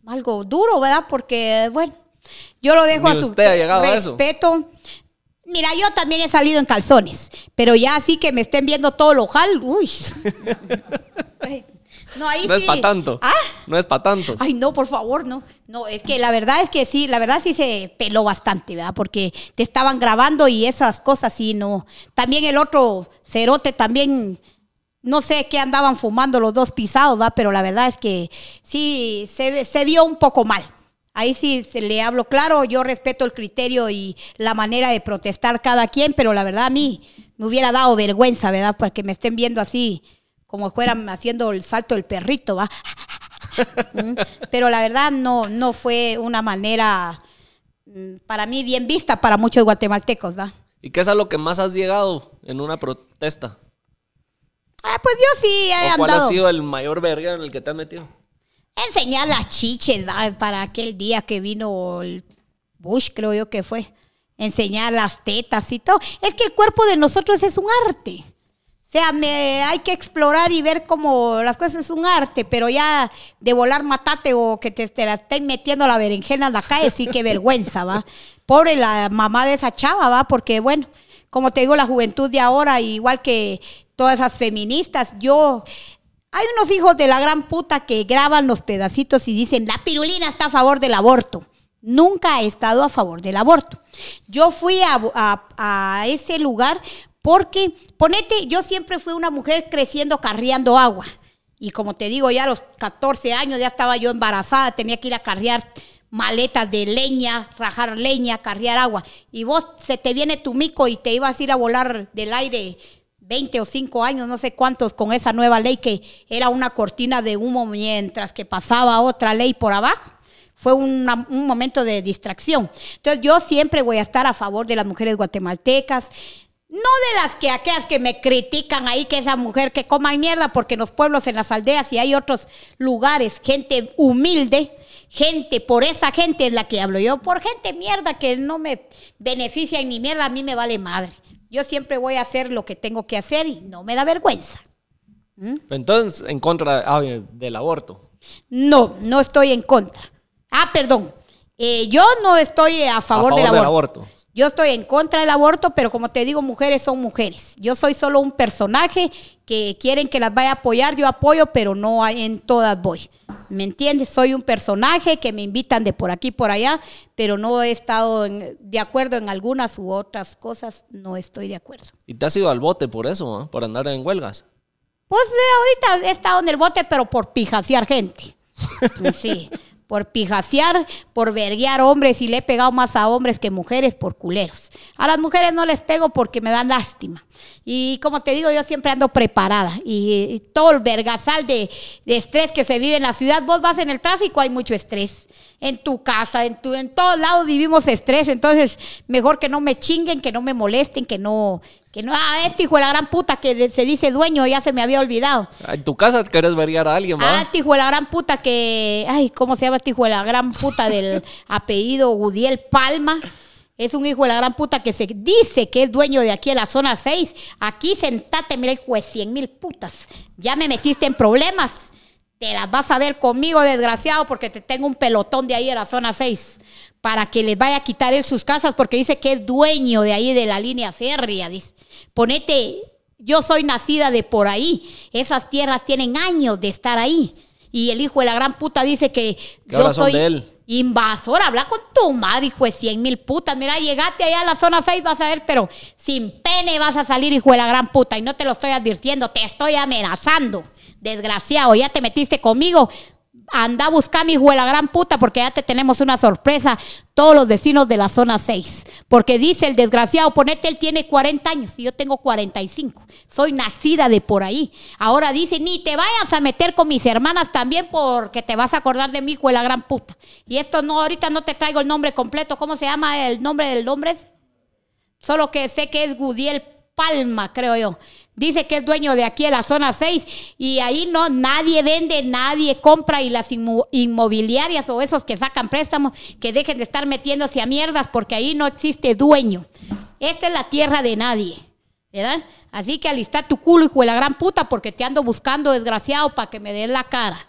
algo duro, ¿verdad? Porque, bueno, yo lo dejo a su respeto. Mira, yo también he salido en calzones, pero ya así que me estén viendo todo lo jal, uy. (laughs) No, es para tanto. ¿Ah? No es para tanto. Ay, no, por favor, no. No, es que la verdad es que sí, la verdad sí se peló bastante, ¿verdad? Porque te estaban grabando y esas cosas sí, no. También el otro cerote también, no sé qué andaban fumando los dos pisados, ¿verdad? Pero la verdad es que sí, se, se vio un poco mal. Ahí sí se le hablo claro, yo respeto el criterio y la manera de protestar cada quien, pero la verdad a mí me hubiera dado vergüenza, ¿verdad? Porque me estén viendo así como fueran haciendo el salto del perrito, ¿va? Mm, Pero la verdad no, no fue una manera mm, para mí bien vista para muchos guatemaltecos, ¿va? ¿Y qué es a lo que más has llegado en una protesta? Ah, pues yo sí he ¿O cuál andado ha sido el mayor verga en el que te has metido? enseñar las chiches ¿va? para aquel día que vino el Bush, creo yo que fue. Enseñar las tetas y todo. Es que el cuerpo de nosotros es un arte. O sea, me, hay que explorar y ver cómo las cosas es un arte, pero ya de volar matate o que te, te la estén metiendo la berenjena en la calle, sí que vergüenza, ¿va? Pobre la mamá de esa chava, ¿va? Porque, bueno, como te digo, la juventud de ahora, igual que todas esas feministas, yo... Hay unos hijos de la gran puta que graban los pedacitos y dicen, la pirulina está a favor del aborto. Nunca he estado a favor del aborto. Yo fui a ese lugar porque, ponete, yo siempre fui una mujer creciendo carriando agua. Y como te digo, ya a los 14 años ya estaba yo embarazada, tenía que ir a carrear maletas de leña, rajar leña, carrear agua. Y vos se te viene tu mico y te ibas a ir a volar del aire 20 o 5 años, no sé cuántos, con esa nueva ley que era una cortina de humo mientras que pasaba otra ley por abajo. Fue un momento de distracción. Entonces yo siempre voy a estar a favor de las mujeres guatemaltecas. No de las que aquellas que me critican ahí, que esa mujer que coma mierda, porque en los pueblos, en las aldeas y hay otros lugares, gente humilde, gente, por esa gente es la que hablo yo, por gente mierda que no me beneficia ni mierda, a mí me vale madre. Yo siempre voy a hacer lo que tengo que hacer y no me da vergüenza. Entonces, en contra ah, del aborto. No, no estoy en contra. Ah, perdón. Eh, yo no estoy a favor, favor del, del aborto. Yo estoy en contra del aborto, pero como te digo, mujeres son mujeres. Yo soy solo un personaje que quieren que las vaya a apoyar, yo apoyo, pero no en todas voy. ¿Me entiendes? Soy un personaje que me invitan de por aquí por allá, pero no he estado en- de acuerdo en algunas u otras cosas, no estoy de acuerdo. Y te has ido al bote por eso, ¿ah? por andar en huelgas. Pues eh, ahorita he estado en el bote, pero por pijasear gente. (laughs) Sí, por pijasear, por verguear hombres y le he pegado más a hombres que mujeres por culeros. A las mujeres no les pego porque me dan lástima. Y como te digo, yo siempre ando preparada. Y, todo el vergasal de, de estrés que se vive en la ciudad, vos vas en el tráfico, hay mucho estrés. En tu casa, en, tu, en todos lados vivimos estrés. Entonces, mejor que no me chinguen, que no me molesten, que no... Que no, ah, este hijo de la gran puta que de- se dice dueño, ya se me había olvidado. Ah, En tu casa querés verguiar a alguien, ¿va? Ah, este hijo de la gran puta que. Ay, ¿cómo se llama este hijo de la gran puta del (laughs) apellido Gudiel Palma? Es un hijo de la gran puta que se dice que es dueño de aquí en la zona 6. Aquí sentate, mira, hijo de 100 mil putas. Ya me metiste en problemas. Te las vas a ver conmigo, desgraciado, porque te tengo un pelotón de ahí en la zona 6. Para que les vaya a quitar él sus casas, porque dice que es dueño de ahí de la línea férrea. Dice, ponete yo soy nacida de por ahí. Esas tierras tienen años de estar ahí. Y el hijo de la gran puta dice que son soy de él. invasor. Habla con tu madre, hijo de 100 mil putas. Mira, llegate allá a la zona 6, vas a ver, pero sin pene vas a salir, hijo de la gran puta. Y no te lo estoy advirtiendo, te estoy amenazando. Desgraciado, ya te metiste conmigo. Anda a buscar mi hijo la gran puta porque ya te tenemos una sorpresa, todos los vecinos de la zona 6. Porque dice el desgraciado, ponete, él tiene 40 años y yo tengo 45. Soy nacida de por ahí. Ahora dice, ni te vayas a meter con mis hermanas también porque te vas a acordar de mi hijo la gran puta. Y esto no, ahorita no te traigo el nombre completo. ¿Cómo se llama el nombre del hombre? Solo que sé que es Gudiel Palma, creo yo. Dice que es dueño de aquí en la zona 6 y ahí no nadie vende, nadie compra y las inmo- inmobiliarias o esos que sacan préstamos que dejen de estar metiéndose a mierdas porque ahí no existe dueño. Esta es la tierra de nadie, ¿verdad? Así que alista tu culo, hijo de la gran puta, porque te ando buscando, desgraciado, para que me des la cara.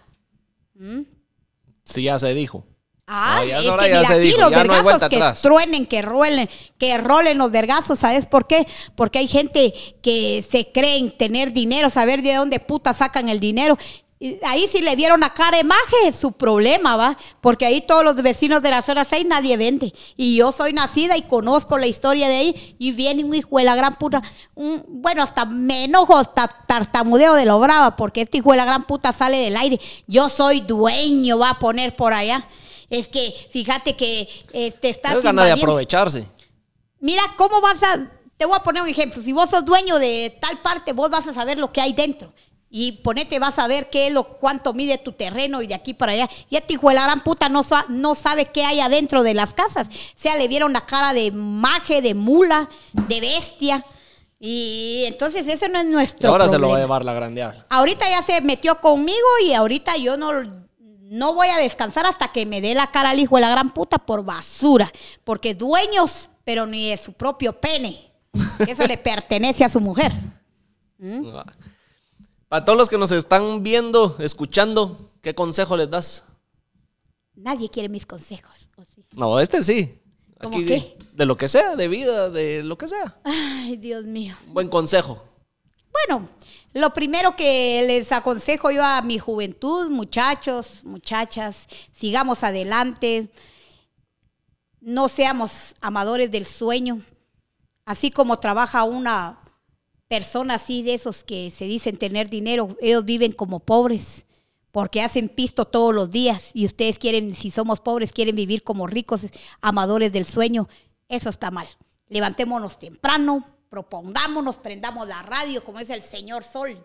Sí, ya se dijo. Ah, No, es que mira, aquí dijo, los no vergazos que atrás. truenen, que ruelen, que rolen los vergazos, ¿sabes por qué? Porque hay gente que se creen tener dinero, saber de dónde puta sacan el dinero. Y Ahí sí le vieron a cara imagen, su problema, ¿va? Porque ahí todos los vecinos de la zona 6 nadie vende. Y yo soy nacida y conozco la historia de ahí. Y viene un hijo de la gran puta. un- bueno, hasta me enojo, hasta tartamudeo de lo brava, porque este hijo de la gran puta sale del aire. Yo soy dueño, va a poner por allá. Es que fíjate que eh, te estás Es gana de aprovecharse. Mira, ¿cómo vas a...? Te voy a poner un ejemplo. Si vos sos dueño de tal parte, vos vas a saber lo que hay dentro. Y ponete, vas a ver qué es lo, cuánto mide tu terreno y de aquí para allá. Ya este hijo de la gran puta no, no sabe qué hay adentro de las casas. O sea, le vieron la cara de maje, de mula, de bestia. Y entonces eso no es Y nuestro ahora se lo va a llevar la gran diabla. Ahorita ya se metió conmigo y ahorita yo no, no voy a descansar hasta que me dé la cara al hijo de la gran puta por basura. Porque dueños, pero ni de su propio pene. Eso le pertenece a su mujer. Para todos los que nos están viendo, escuchando, ¿qué consejo les das? Nadie quiere mis consejos. ¿o sí? No, este sí. ¿Cómo Aquí, qué? De lo que sea, de vida, de lo que sea. Ay, Dios mío. Buen consejo. Bueno, lo primero que les aconsejo yo a mi juventud, muchachos, muchachas, sigamos adelante, no seamos amadores del sueño, así como trabaja una persona así de esos que se dicen tener dinero, ellos viven como pobres porque hacen pisto todos los días. Y ustedes quieren, si somos pobres, quieren vivir como ricos, amadores del sueño, eso está mal. Levantémonos temprano, propongámonos, prendamos la radio como es el señor Sol.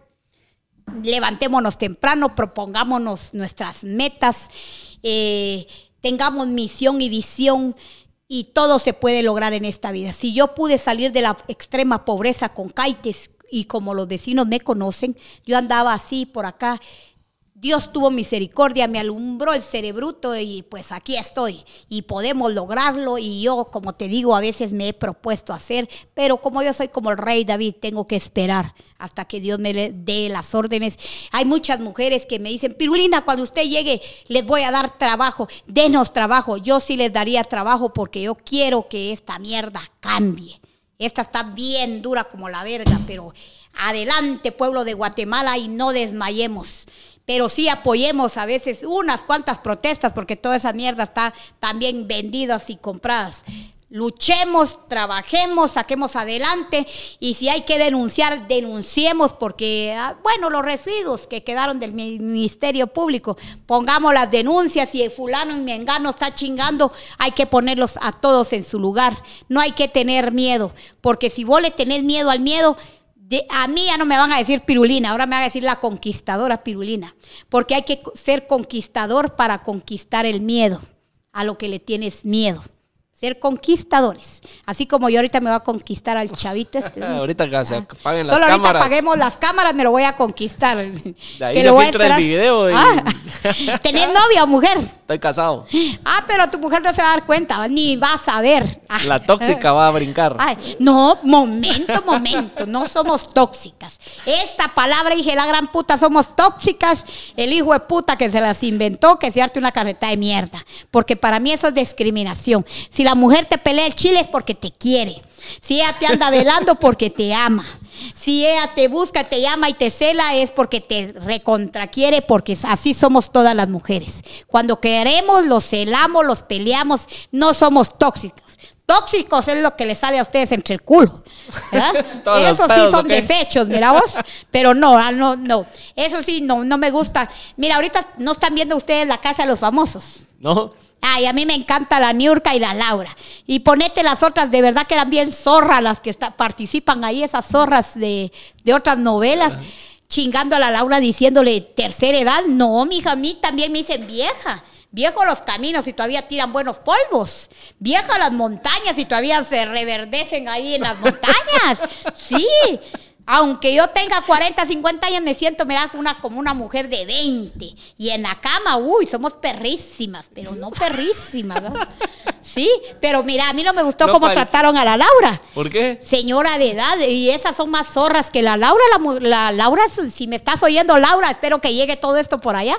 Levantémonos temprano, propongámonos nuestras metas, eh, tengamos misión y visión y todo se puede lograr en esta vida. Si yo pude salir de la extrema pobreza con caites y como los vecinos me conocen, yo andaba así por acá. Dios tuvo misericordia, me alumbró el cerebruto y pues aquí estoy. Y podemos lograrlo y yo, como te digo, a veces me he propuesto hacer, pero como yo soy como el rey David, tengo que esperar hasta que Dios me dé las órdenes. Hay muchas mujeres que me dicen, Pirulina, cuando usted llegue, les voy a dar trabajo, denos trabajo. Yo sí les daría trabajo porque yo quiero que esta mierda cambie. Esta está bien dura como la verga, pero adelante pueblo de Guatemala y no desmayemos. Pero sí apoyemos a veces unas cuantas protestas porque toda esa mierda está también vendidas y compradas. Luchemos, trabajemos, saquemos adelante y si hay que denunciar, denunciemos porque, ah, bueno, los residuos que quedaron del mi- Ministerio Público, pongamos las denuncias y el fulano y mengano está chingando, hay que ponerlos a todos en su lugar. No hay que tener miedo, porque si vos le tenés miedo al miedo, a mí ya no me van a decir pirulina, ahora me van a decir la conquistadora pirulina, porque hay que ser conquistador para conquistar el miedo, a lo que le tienes miedo. Ser conquistadores. Así como yo ahorita me voy a conquistar al chavito este. (laughs) ahorita que se Ah. apaguen las Solo ahorita apaguemos las cámaras, me lo voy a conquistar. ahí (laughs) Que se lo voy a filtra el video y- Ah, (laughs) ¿Tenés novia o mujer? Estoy casado. Ah, pero tu mujer no se va a dar cuenta, ni va a saber. Ah. La tóxica va a brincar. Ay, no, momento, momento, no somos tóxicas. Esta palabra, hija de la gran puta, somos tóxicas. El hijo de puta que se las inventó, que se arte una carreta de mierda. Porque para mí eso es discriminación. Si la mujer te pelea el chile es porque te quiere. Si ella te anda velando porque te ama. Si ella te busca, te llama y te cela es porque te recontraquiere, porque así somos todas las mujeres. Cuando queremos, los celamos, los peleamos, no somos tóxicos. Tóxicos es lo que le sale a ustedes entre el culo. ¿verdad? (laughs) Todos los Eso sí son desechos, mira vos. Pero no, ah, no, no. Eso sí, no, no me gusta. Mira, ahorita no están viendo ustedes la casa de los famosos. ¿No? Ay, a mí me encanta la Niurka y la Laura. Y ponete las otras, de verdad que eran bien zorras las que está- participan ahí, esas zorras de, de otras novelas, chingando a la Laura diciéndole tercera edad. No, mija, a mí también me dicen vieja. Viejo los caminos y todavía tiran buenos polvos. Vieja las montañas y todavía se reverdecen ahí en las montañas. (laughs) Sí. Aunque yo tenga 40, 50 años, me siento, mira, una, como una mujer de 20. Y en la cama, uy, somos perrísimas, pero no perrísimas, ¿verdad? Sí, pero mira, a mí no me gustó No, cómo pal- trataron a la Laura. ¿Por qué? Señora de edad, y esas son más zorras que la Laura. La, la Laura, si me estás oyendo, Laura, espero que llegue todo esto por allá.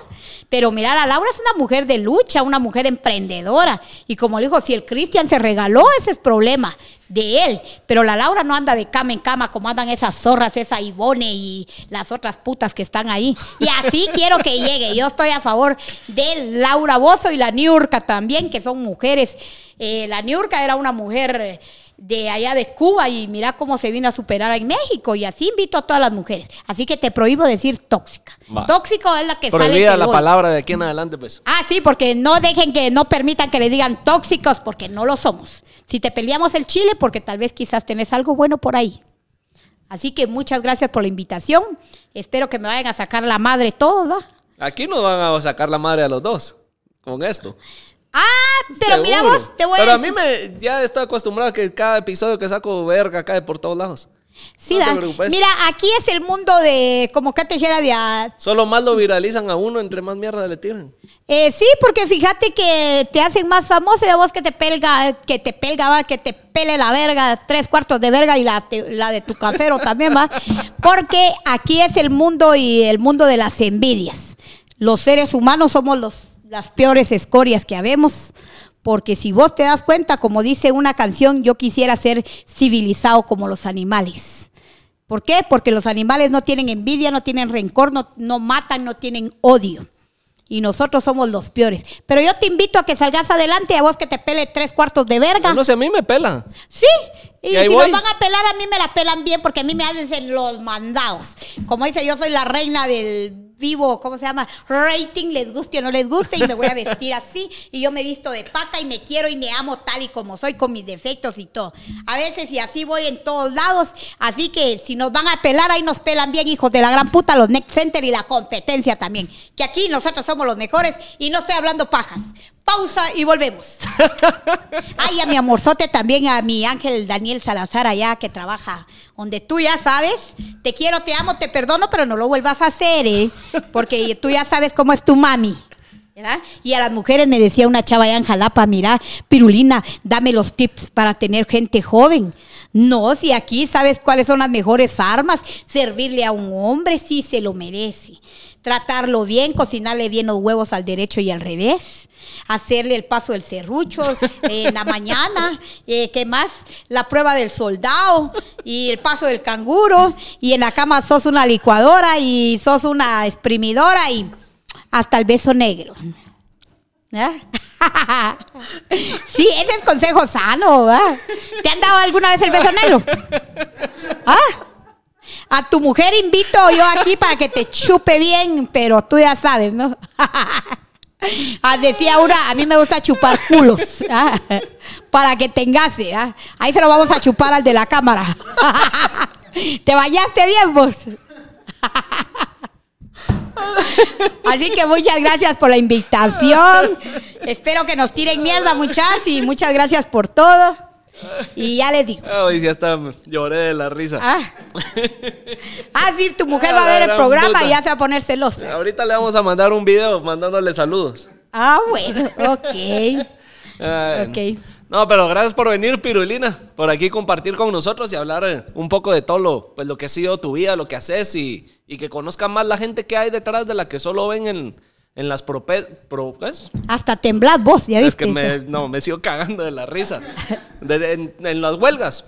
Pero mira, la Laura es una mujer de lucha, una mujer emprendedora. Y como le dijo, si el Cristian se regaló, ese es problema de él. Pero la Laura no anda de cama en cama como andan esas zorras, esa Ivone y las otras putas que están ahí. Y así (laughs) quiero que llegue. Yo estoy a favor de Laura Bozo y la Niurka también, que son mujeres. Eh, la Niurka era una mujer de allá de Cuba y mira cómo se vino a superar en México. Y así invito a todas las mujeres. Así que te prohíbo decir tóxica. Va. Tóxico es la que sale. Prohibida la voy. palabra de aquí en adelante, pues. Ah, sí, porque no dejen que, no permitan que le digan tóxicos, porque no lo somos. Si te peleamos el chile, porque tal vez quizás tenés algo bueno por ahí. Así que muchas gracias por la invitación. Espero que me vayan a sacar la madre toda. Aquí nos van a sacar la madre a los dos con esto. Ah, pero mira vos, te voy Pero a a mí decir. me, ya estoy acostumbrado a que cada episodio que saco verga cae por todos lados. Sí, no da. Mira, aquí es el mundo de, como que te dijera, de... ah, Solo más lo viralizan a uno entre más mierda le tiran. eh, sí, porque fíjate que te hacen más famoso y a vos que te pelga, que te pelga, va, que te pele la verga, tres cuartos de verga y la, te- la de tu casero (laughs) también, va. Porque aquí es el mundo y el mundo de las envidias. Los seres humanos somos los, las peores escorias que habemos. Porque si vos te das cuenta, como dice una canción, yo quisiera ser civilizado como los animales. ¿Por qué? Porque los animales no tienen envidia, no tienen rencor, no, no matan, no tienen odio. Y nosotros somos los peores. Pero yo te invito a que salgas adelante, a vos que te pele tres cuartos de verga. No sé, a mí me pela. Sí. Y, Y si voy. nos van a pelar, a mí me la pelan bien porque a mí me hacen los mandados. Como dice, yo soy la reina del vivo, ¿cómo se llama? Rating, les guste o no les guste, y me voy a vestir así. Y yo me visto de pata y me quiero y me amo tal y como soy, con mis defectos y todo. A veces y así voy en todos lados. Así que si nos van a pelar, ahí nos pelan bien, hijos de la gran puta, los Next Center y la competencia también. Que aquí nosotros somos los mejores y no estoy hablando pajas. Pausa y volvemos. (laughs) Ay, a mi amorzote también, a mi ángel Daniel Salazar allá que trabaja donde tú ya sabes, te quiero, te amo, te perdono, pero no lo vuelvas a hacer, ¿eh? Porque tú ya sabes cómo es tu mami. ¿Verdad? Y a las mujeres me decía una chava allá en Jalapa, mira, Pirulina, dame los tips para tener gente joven. No, si aquí sabes cuáles son las mejores armas, servirle a un hombre si se lo merece, tratarlo bien, cocinarle bien los huevos al derecho y al revés, hacerle el paso del serrucho (laughs) eh, en la mañana, eh, ¿qué más? La prueba del soldado y el paso del canguro y en la cama sos una licuadora y sos una exprimidora y hasta el beso negro. (laughs) Sí, ese es consejo sano. ¿Te han dado alguna vez el beso negro? ¿Ah? A tu mujer invito yo aquí para que te chupe bien, pero tú ya sabes, ¿no? (laughs) Ah, decía una, a mí me gusta chupar culos, ¿ah? para que te engase. ¿ah? Ahí se lo vamos a chupar al de la cámara. (laughs) ¿Te bañaste bien vos? Así que muchas gracias por la invitación. Espero que nos tiren mierda, muchas, y muchas gracias por todo. Y ya les digo. Ay, sí, hasta lloré de la risa. Ah, (laughs) ah sí, tu mujer A va a ver el programa puta. y ya se va a poner celosa. Ahorita le vamos a mandar un video mandándole saludos. Ah, bueno, ok. Ay, Ok. No, pero gracias por venir, Pirulina, por aquí compartir con nosotros y hablar eh, un poco de todo lo, pues, lo que ha sido tu vida, lo que haces y, y que conozcan más la gente que hay detrás de la que solo ven en, en las prope, pro- ¿qué es? Hasta temblad vos, ya Es viste. que me, no, me sigo cagando de la risa. De- de- en, en las huelgas,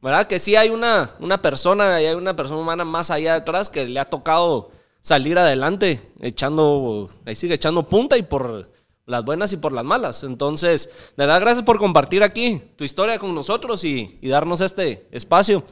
¿verdad? Que sí hay una, una persona, hay una persona humana más allá detrás que le ha tocado salir adelante, echando, ahí sigue echando punta y por las buenas y por las malas. Entonces, de verdad, gracias por compartir aquí tu historia con nosotros y, y darnos este espacio.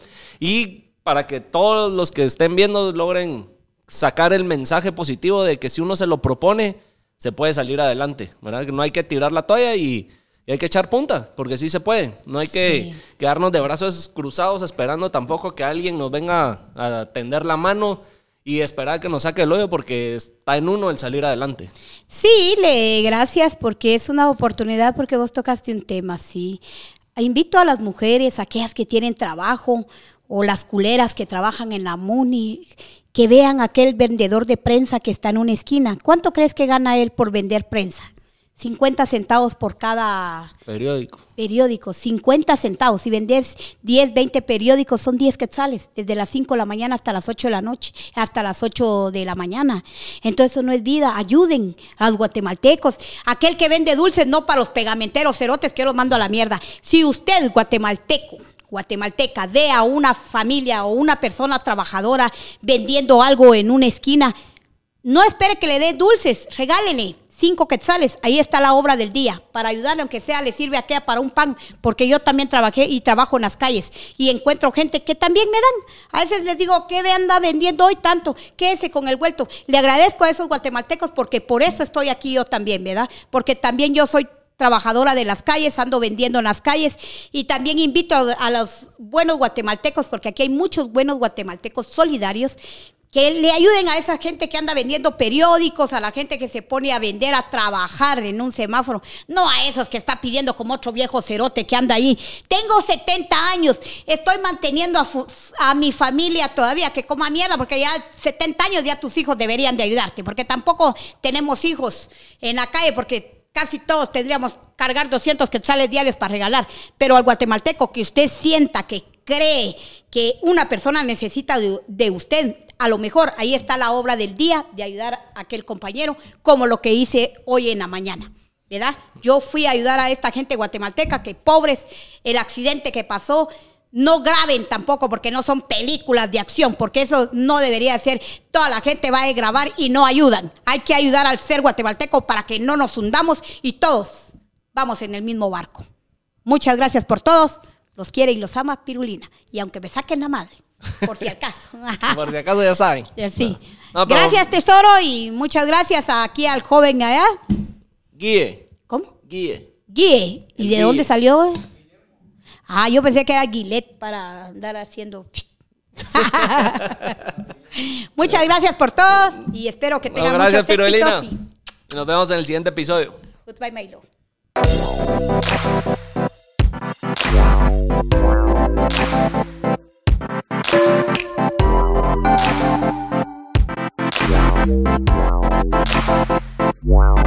Y para que todos los que estén viendo logren sacar el mensaje positivo de que si uno se lo propone, se puede salir adelante, ¿verdad? Que no hay que tirar la toalla y, y hay que echar punta, porque sí se puede. No hay que Sí. quedarnos de brazos cruzados esperando tampoco que alguien nos venga a tender la mano y esperar que nos saque el hoyo porque está en uno el salir adelante. Sí, le gracias porque es una oportunidad porque vos tocaste un tema, sí. Invito a las mujeres, aquellas que tienen trabajo o las culeras que trabajan en la MUNI, que vean aquel vendedor de prensa que está en una esquina. ¿Cuánto crees que gana él por vender prensa? 50 centavos por cada Periódico. periódico, 50 centavos. Si vendes 10, 20 periódicos, son 10 quetzales, desde las 5 de la mañana hasta las 8 de la noche, hasta las 8 de la mañana. Entonces eso no es vida, ayuden a los guatemaltecos. Aquel que vende dulces, no para los pegamenteros cerotes, que yo los mando a la mierda. Si usted, guatemalteco, guatemalteca, ve a una familia o una persona trabajadora vendiendo algo en una esquina, no espere que le dé dulces, regálele cinco quetzales. Ahí está la obra del día. Para ayudarle, aunque sea, le sirve aquella para un pan, porque yo también trabajé y trabajo en las calles y encuentro gente que también me dan. A veces les digo, ¿qué anda vendiendo hoy tanto? Quédese con el vuelto. Le agradezco a esos guatemaltecos porque por eso estoy aquí yo también, ¿verdad? Porque también yo soy trabajadora de las calles, ando vendiendo en las calles y también invito a, a los buenos guatemaltecos, porque aquí hay muchos buenos guatemaltecos solidarios que le ayuden a esa gente que anda vendiendo periódicos, a la gente que se pone a vender, a trabajar en un semáforo, no a esos que está pidiendo como otro viejo cerote que anda ahí. Tengo 70 años, estoy manteniendo a, a mi familia todavía, que coma mierda, porque ya 70 años ya tus hijos deberían de ayudarte, porque tampoco tenemos hijos en la calle, porque casi todos tendríamos cargar 200 quetzales diarios para regalar, pero al guatemalteco que usted sienta que cree que una persona necesita de, de usted, a lo mejor ahí está la obra del día de ayudar a aquel compañero, como lo que hice hoy en la mañana. ¿Verdad? Yo fui a ayudar a esta gente guatemalteca que pobres, el accidente que pasó, no graben tampoco porque no son películas de acción, porque eso no debería ser. Toda la gente va a grabar y no ayudan. Hay que ayudar al ser guatemalteco para que no nos hundamos y todos vamos en el mismo barco. Muchas gracias por todos. Los quiere y los ama Pirulina. Y aunque me saquen la madre, por si acaso. (laughs) Por si acaso ya saben. Sí. No, pero- Gracias, tesoro, y muchas gracias aquí al joven allá. Guíe, ¿Cómo? guíe. Guille. ¿Y El de Guille. dónde salió? Ah, yo pensé que era Guilet para andar haciendo. (laughs) Muchas gracias por todos y espero que No, tengan gracias, muchos éxitos. Y nos vemos en el siguiente episodio. Goodbye, my love. Wow.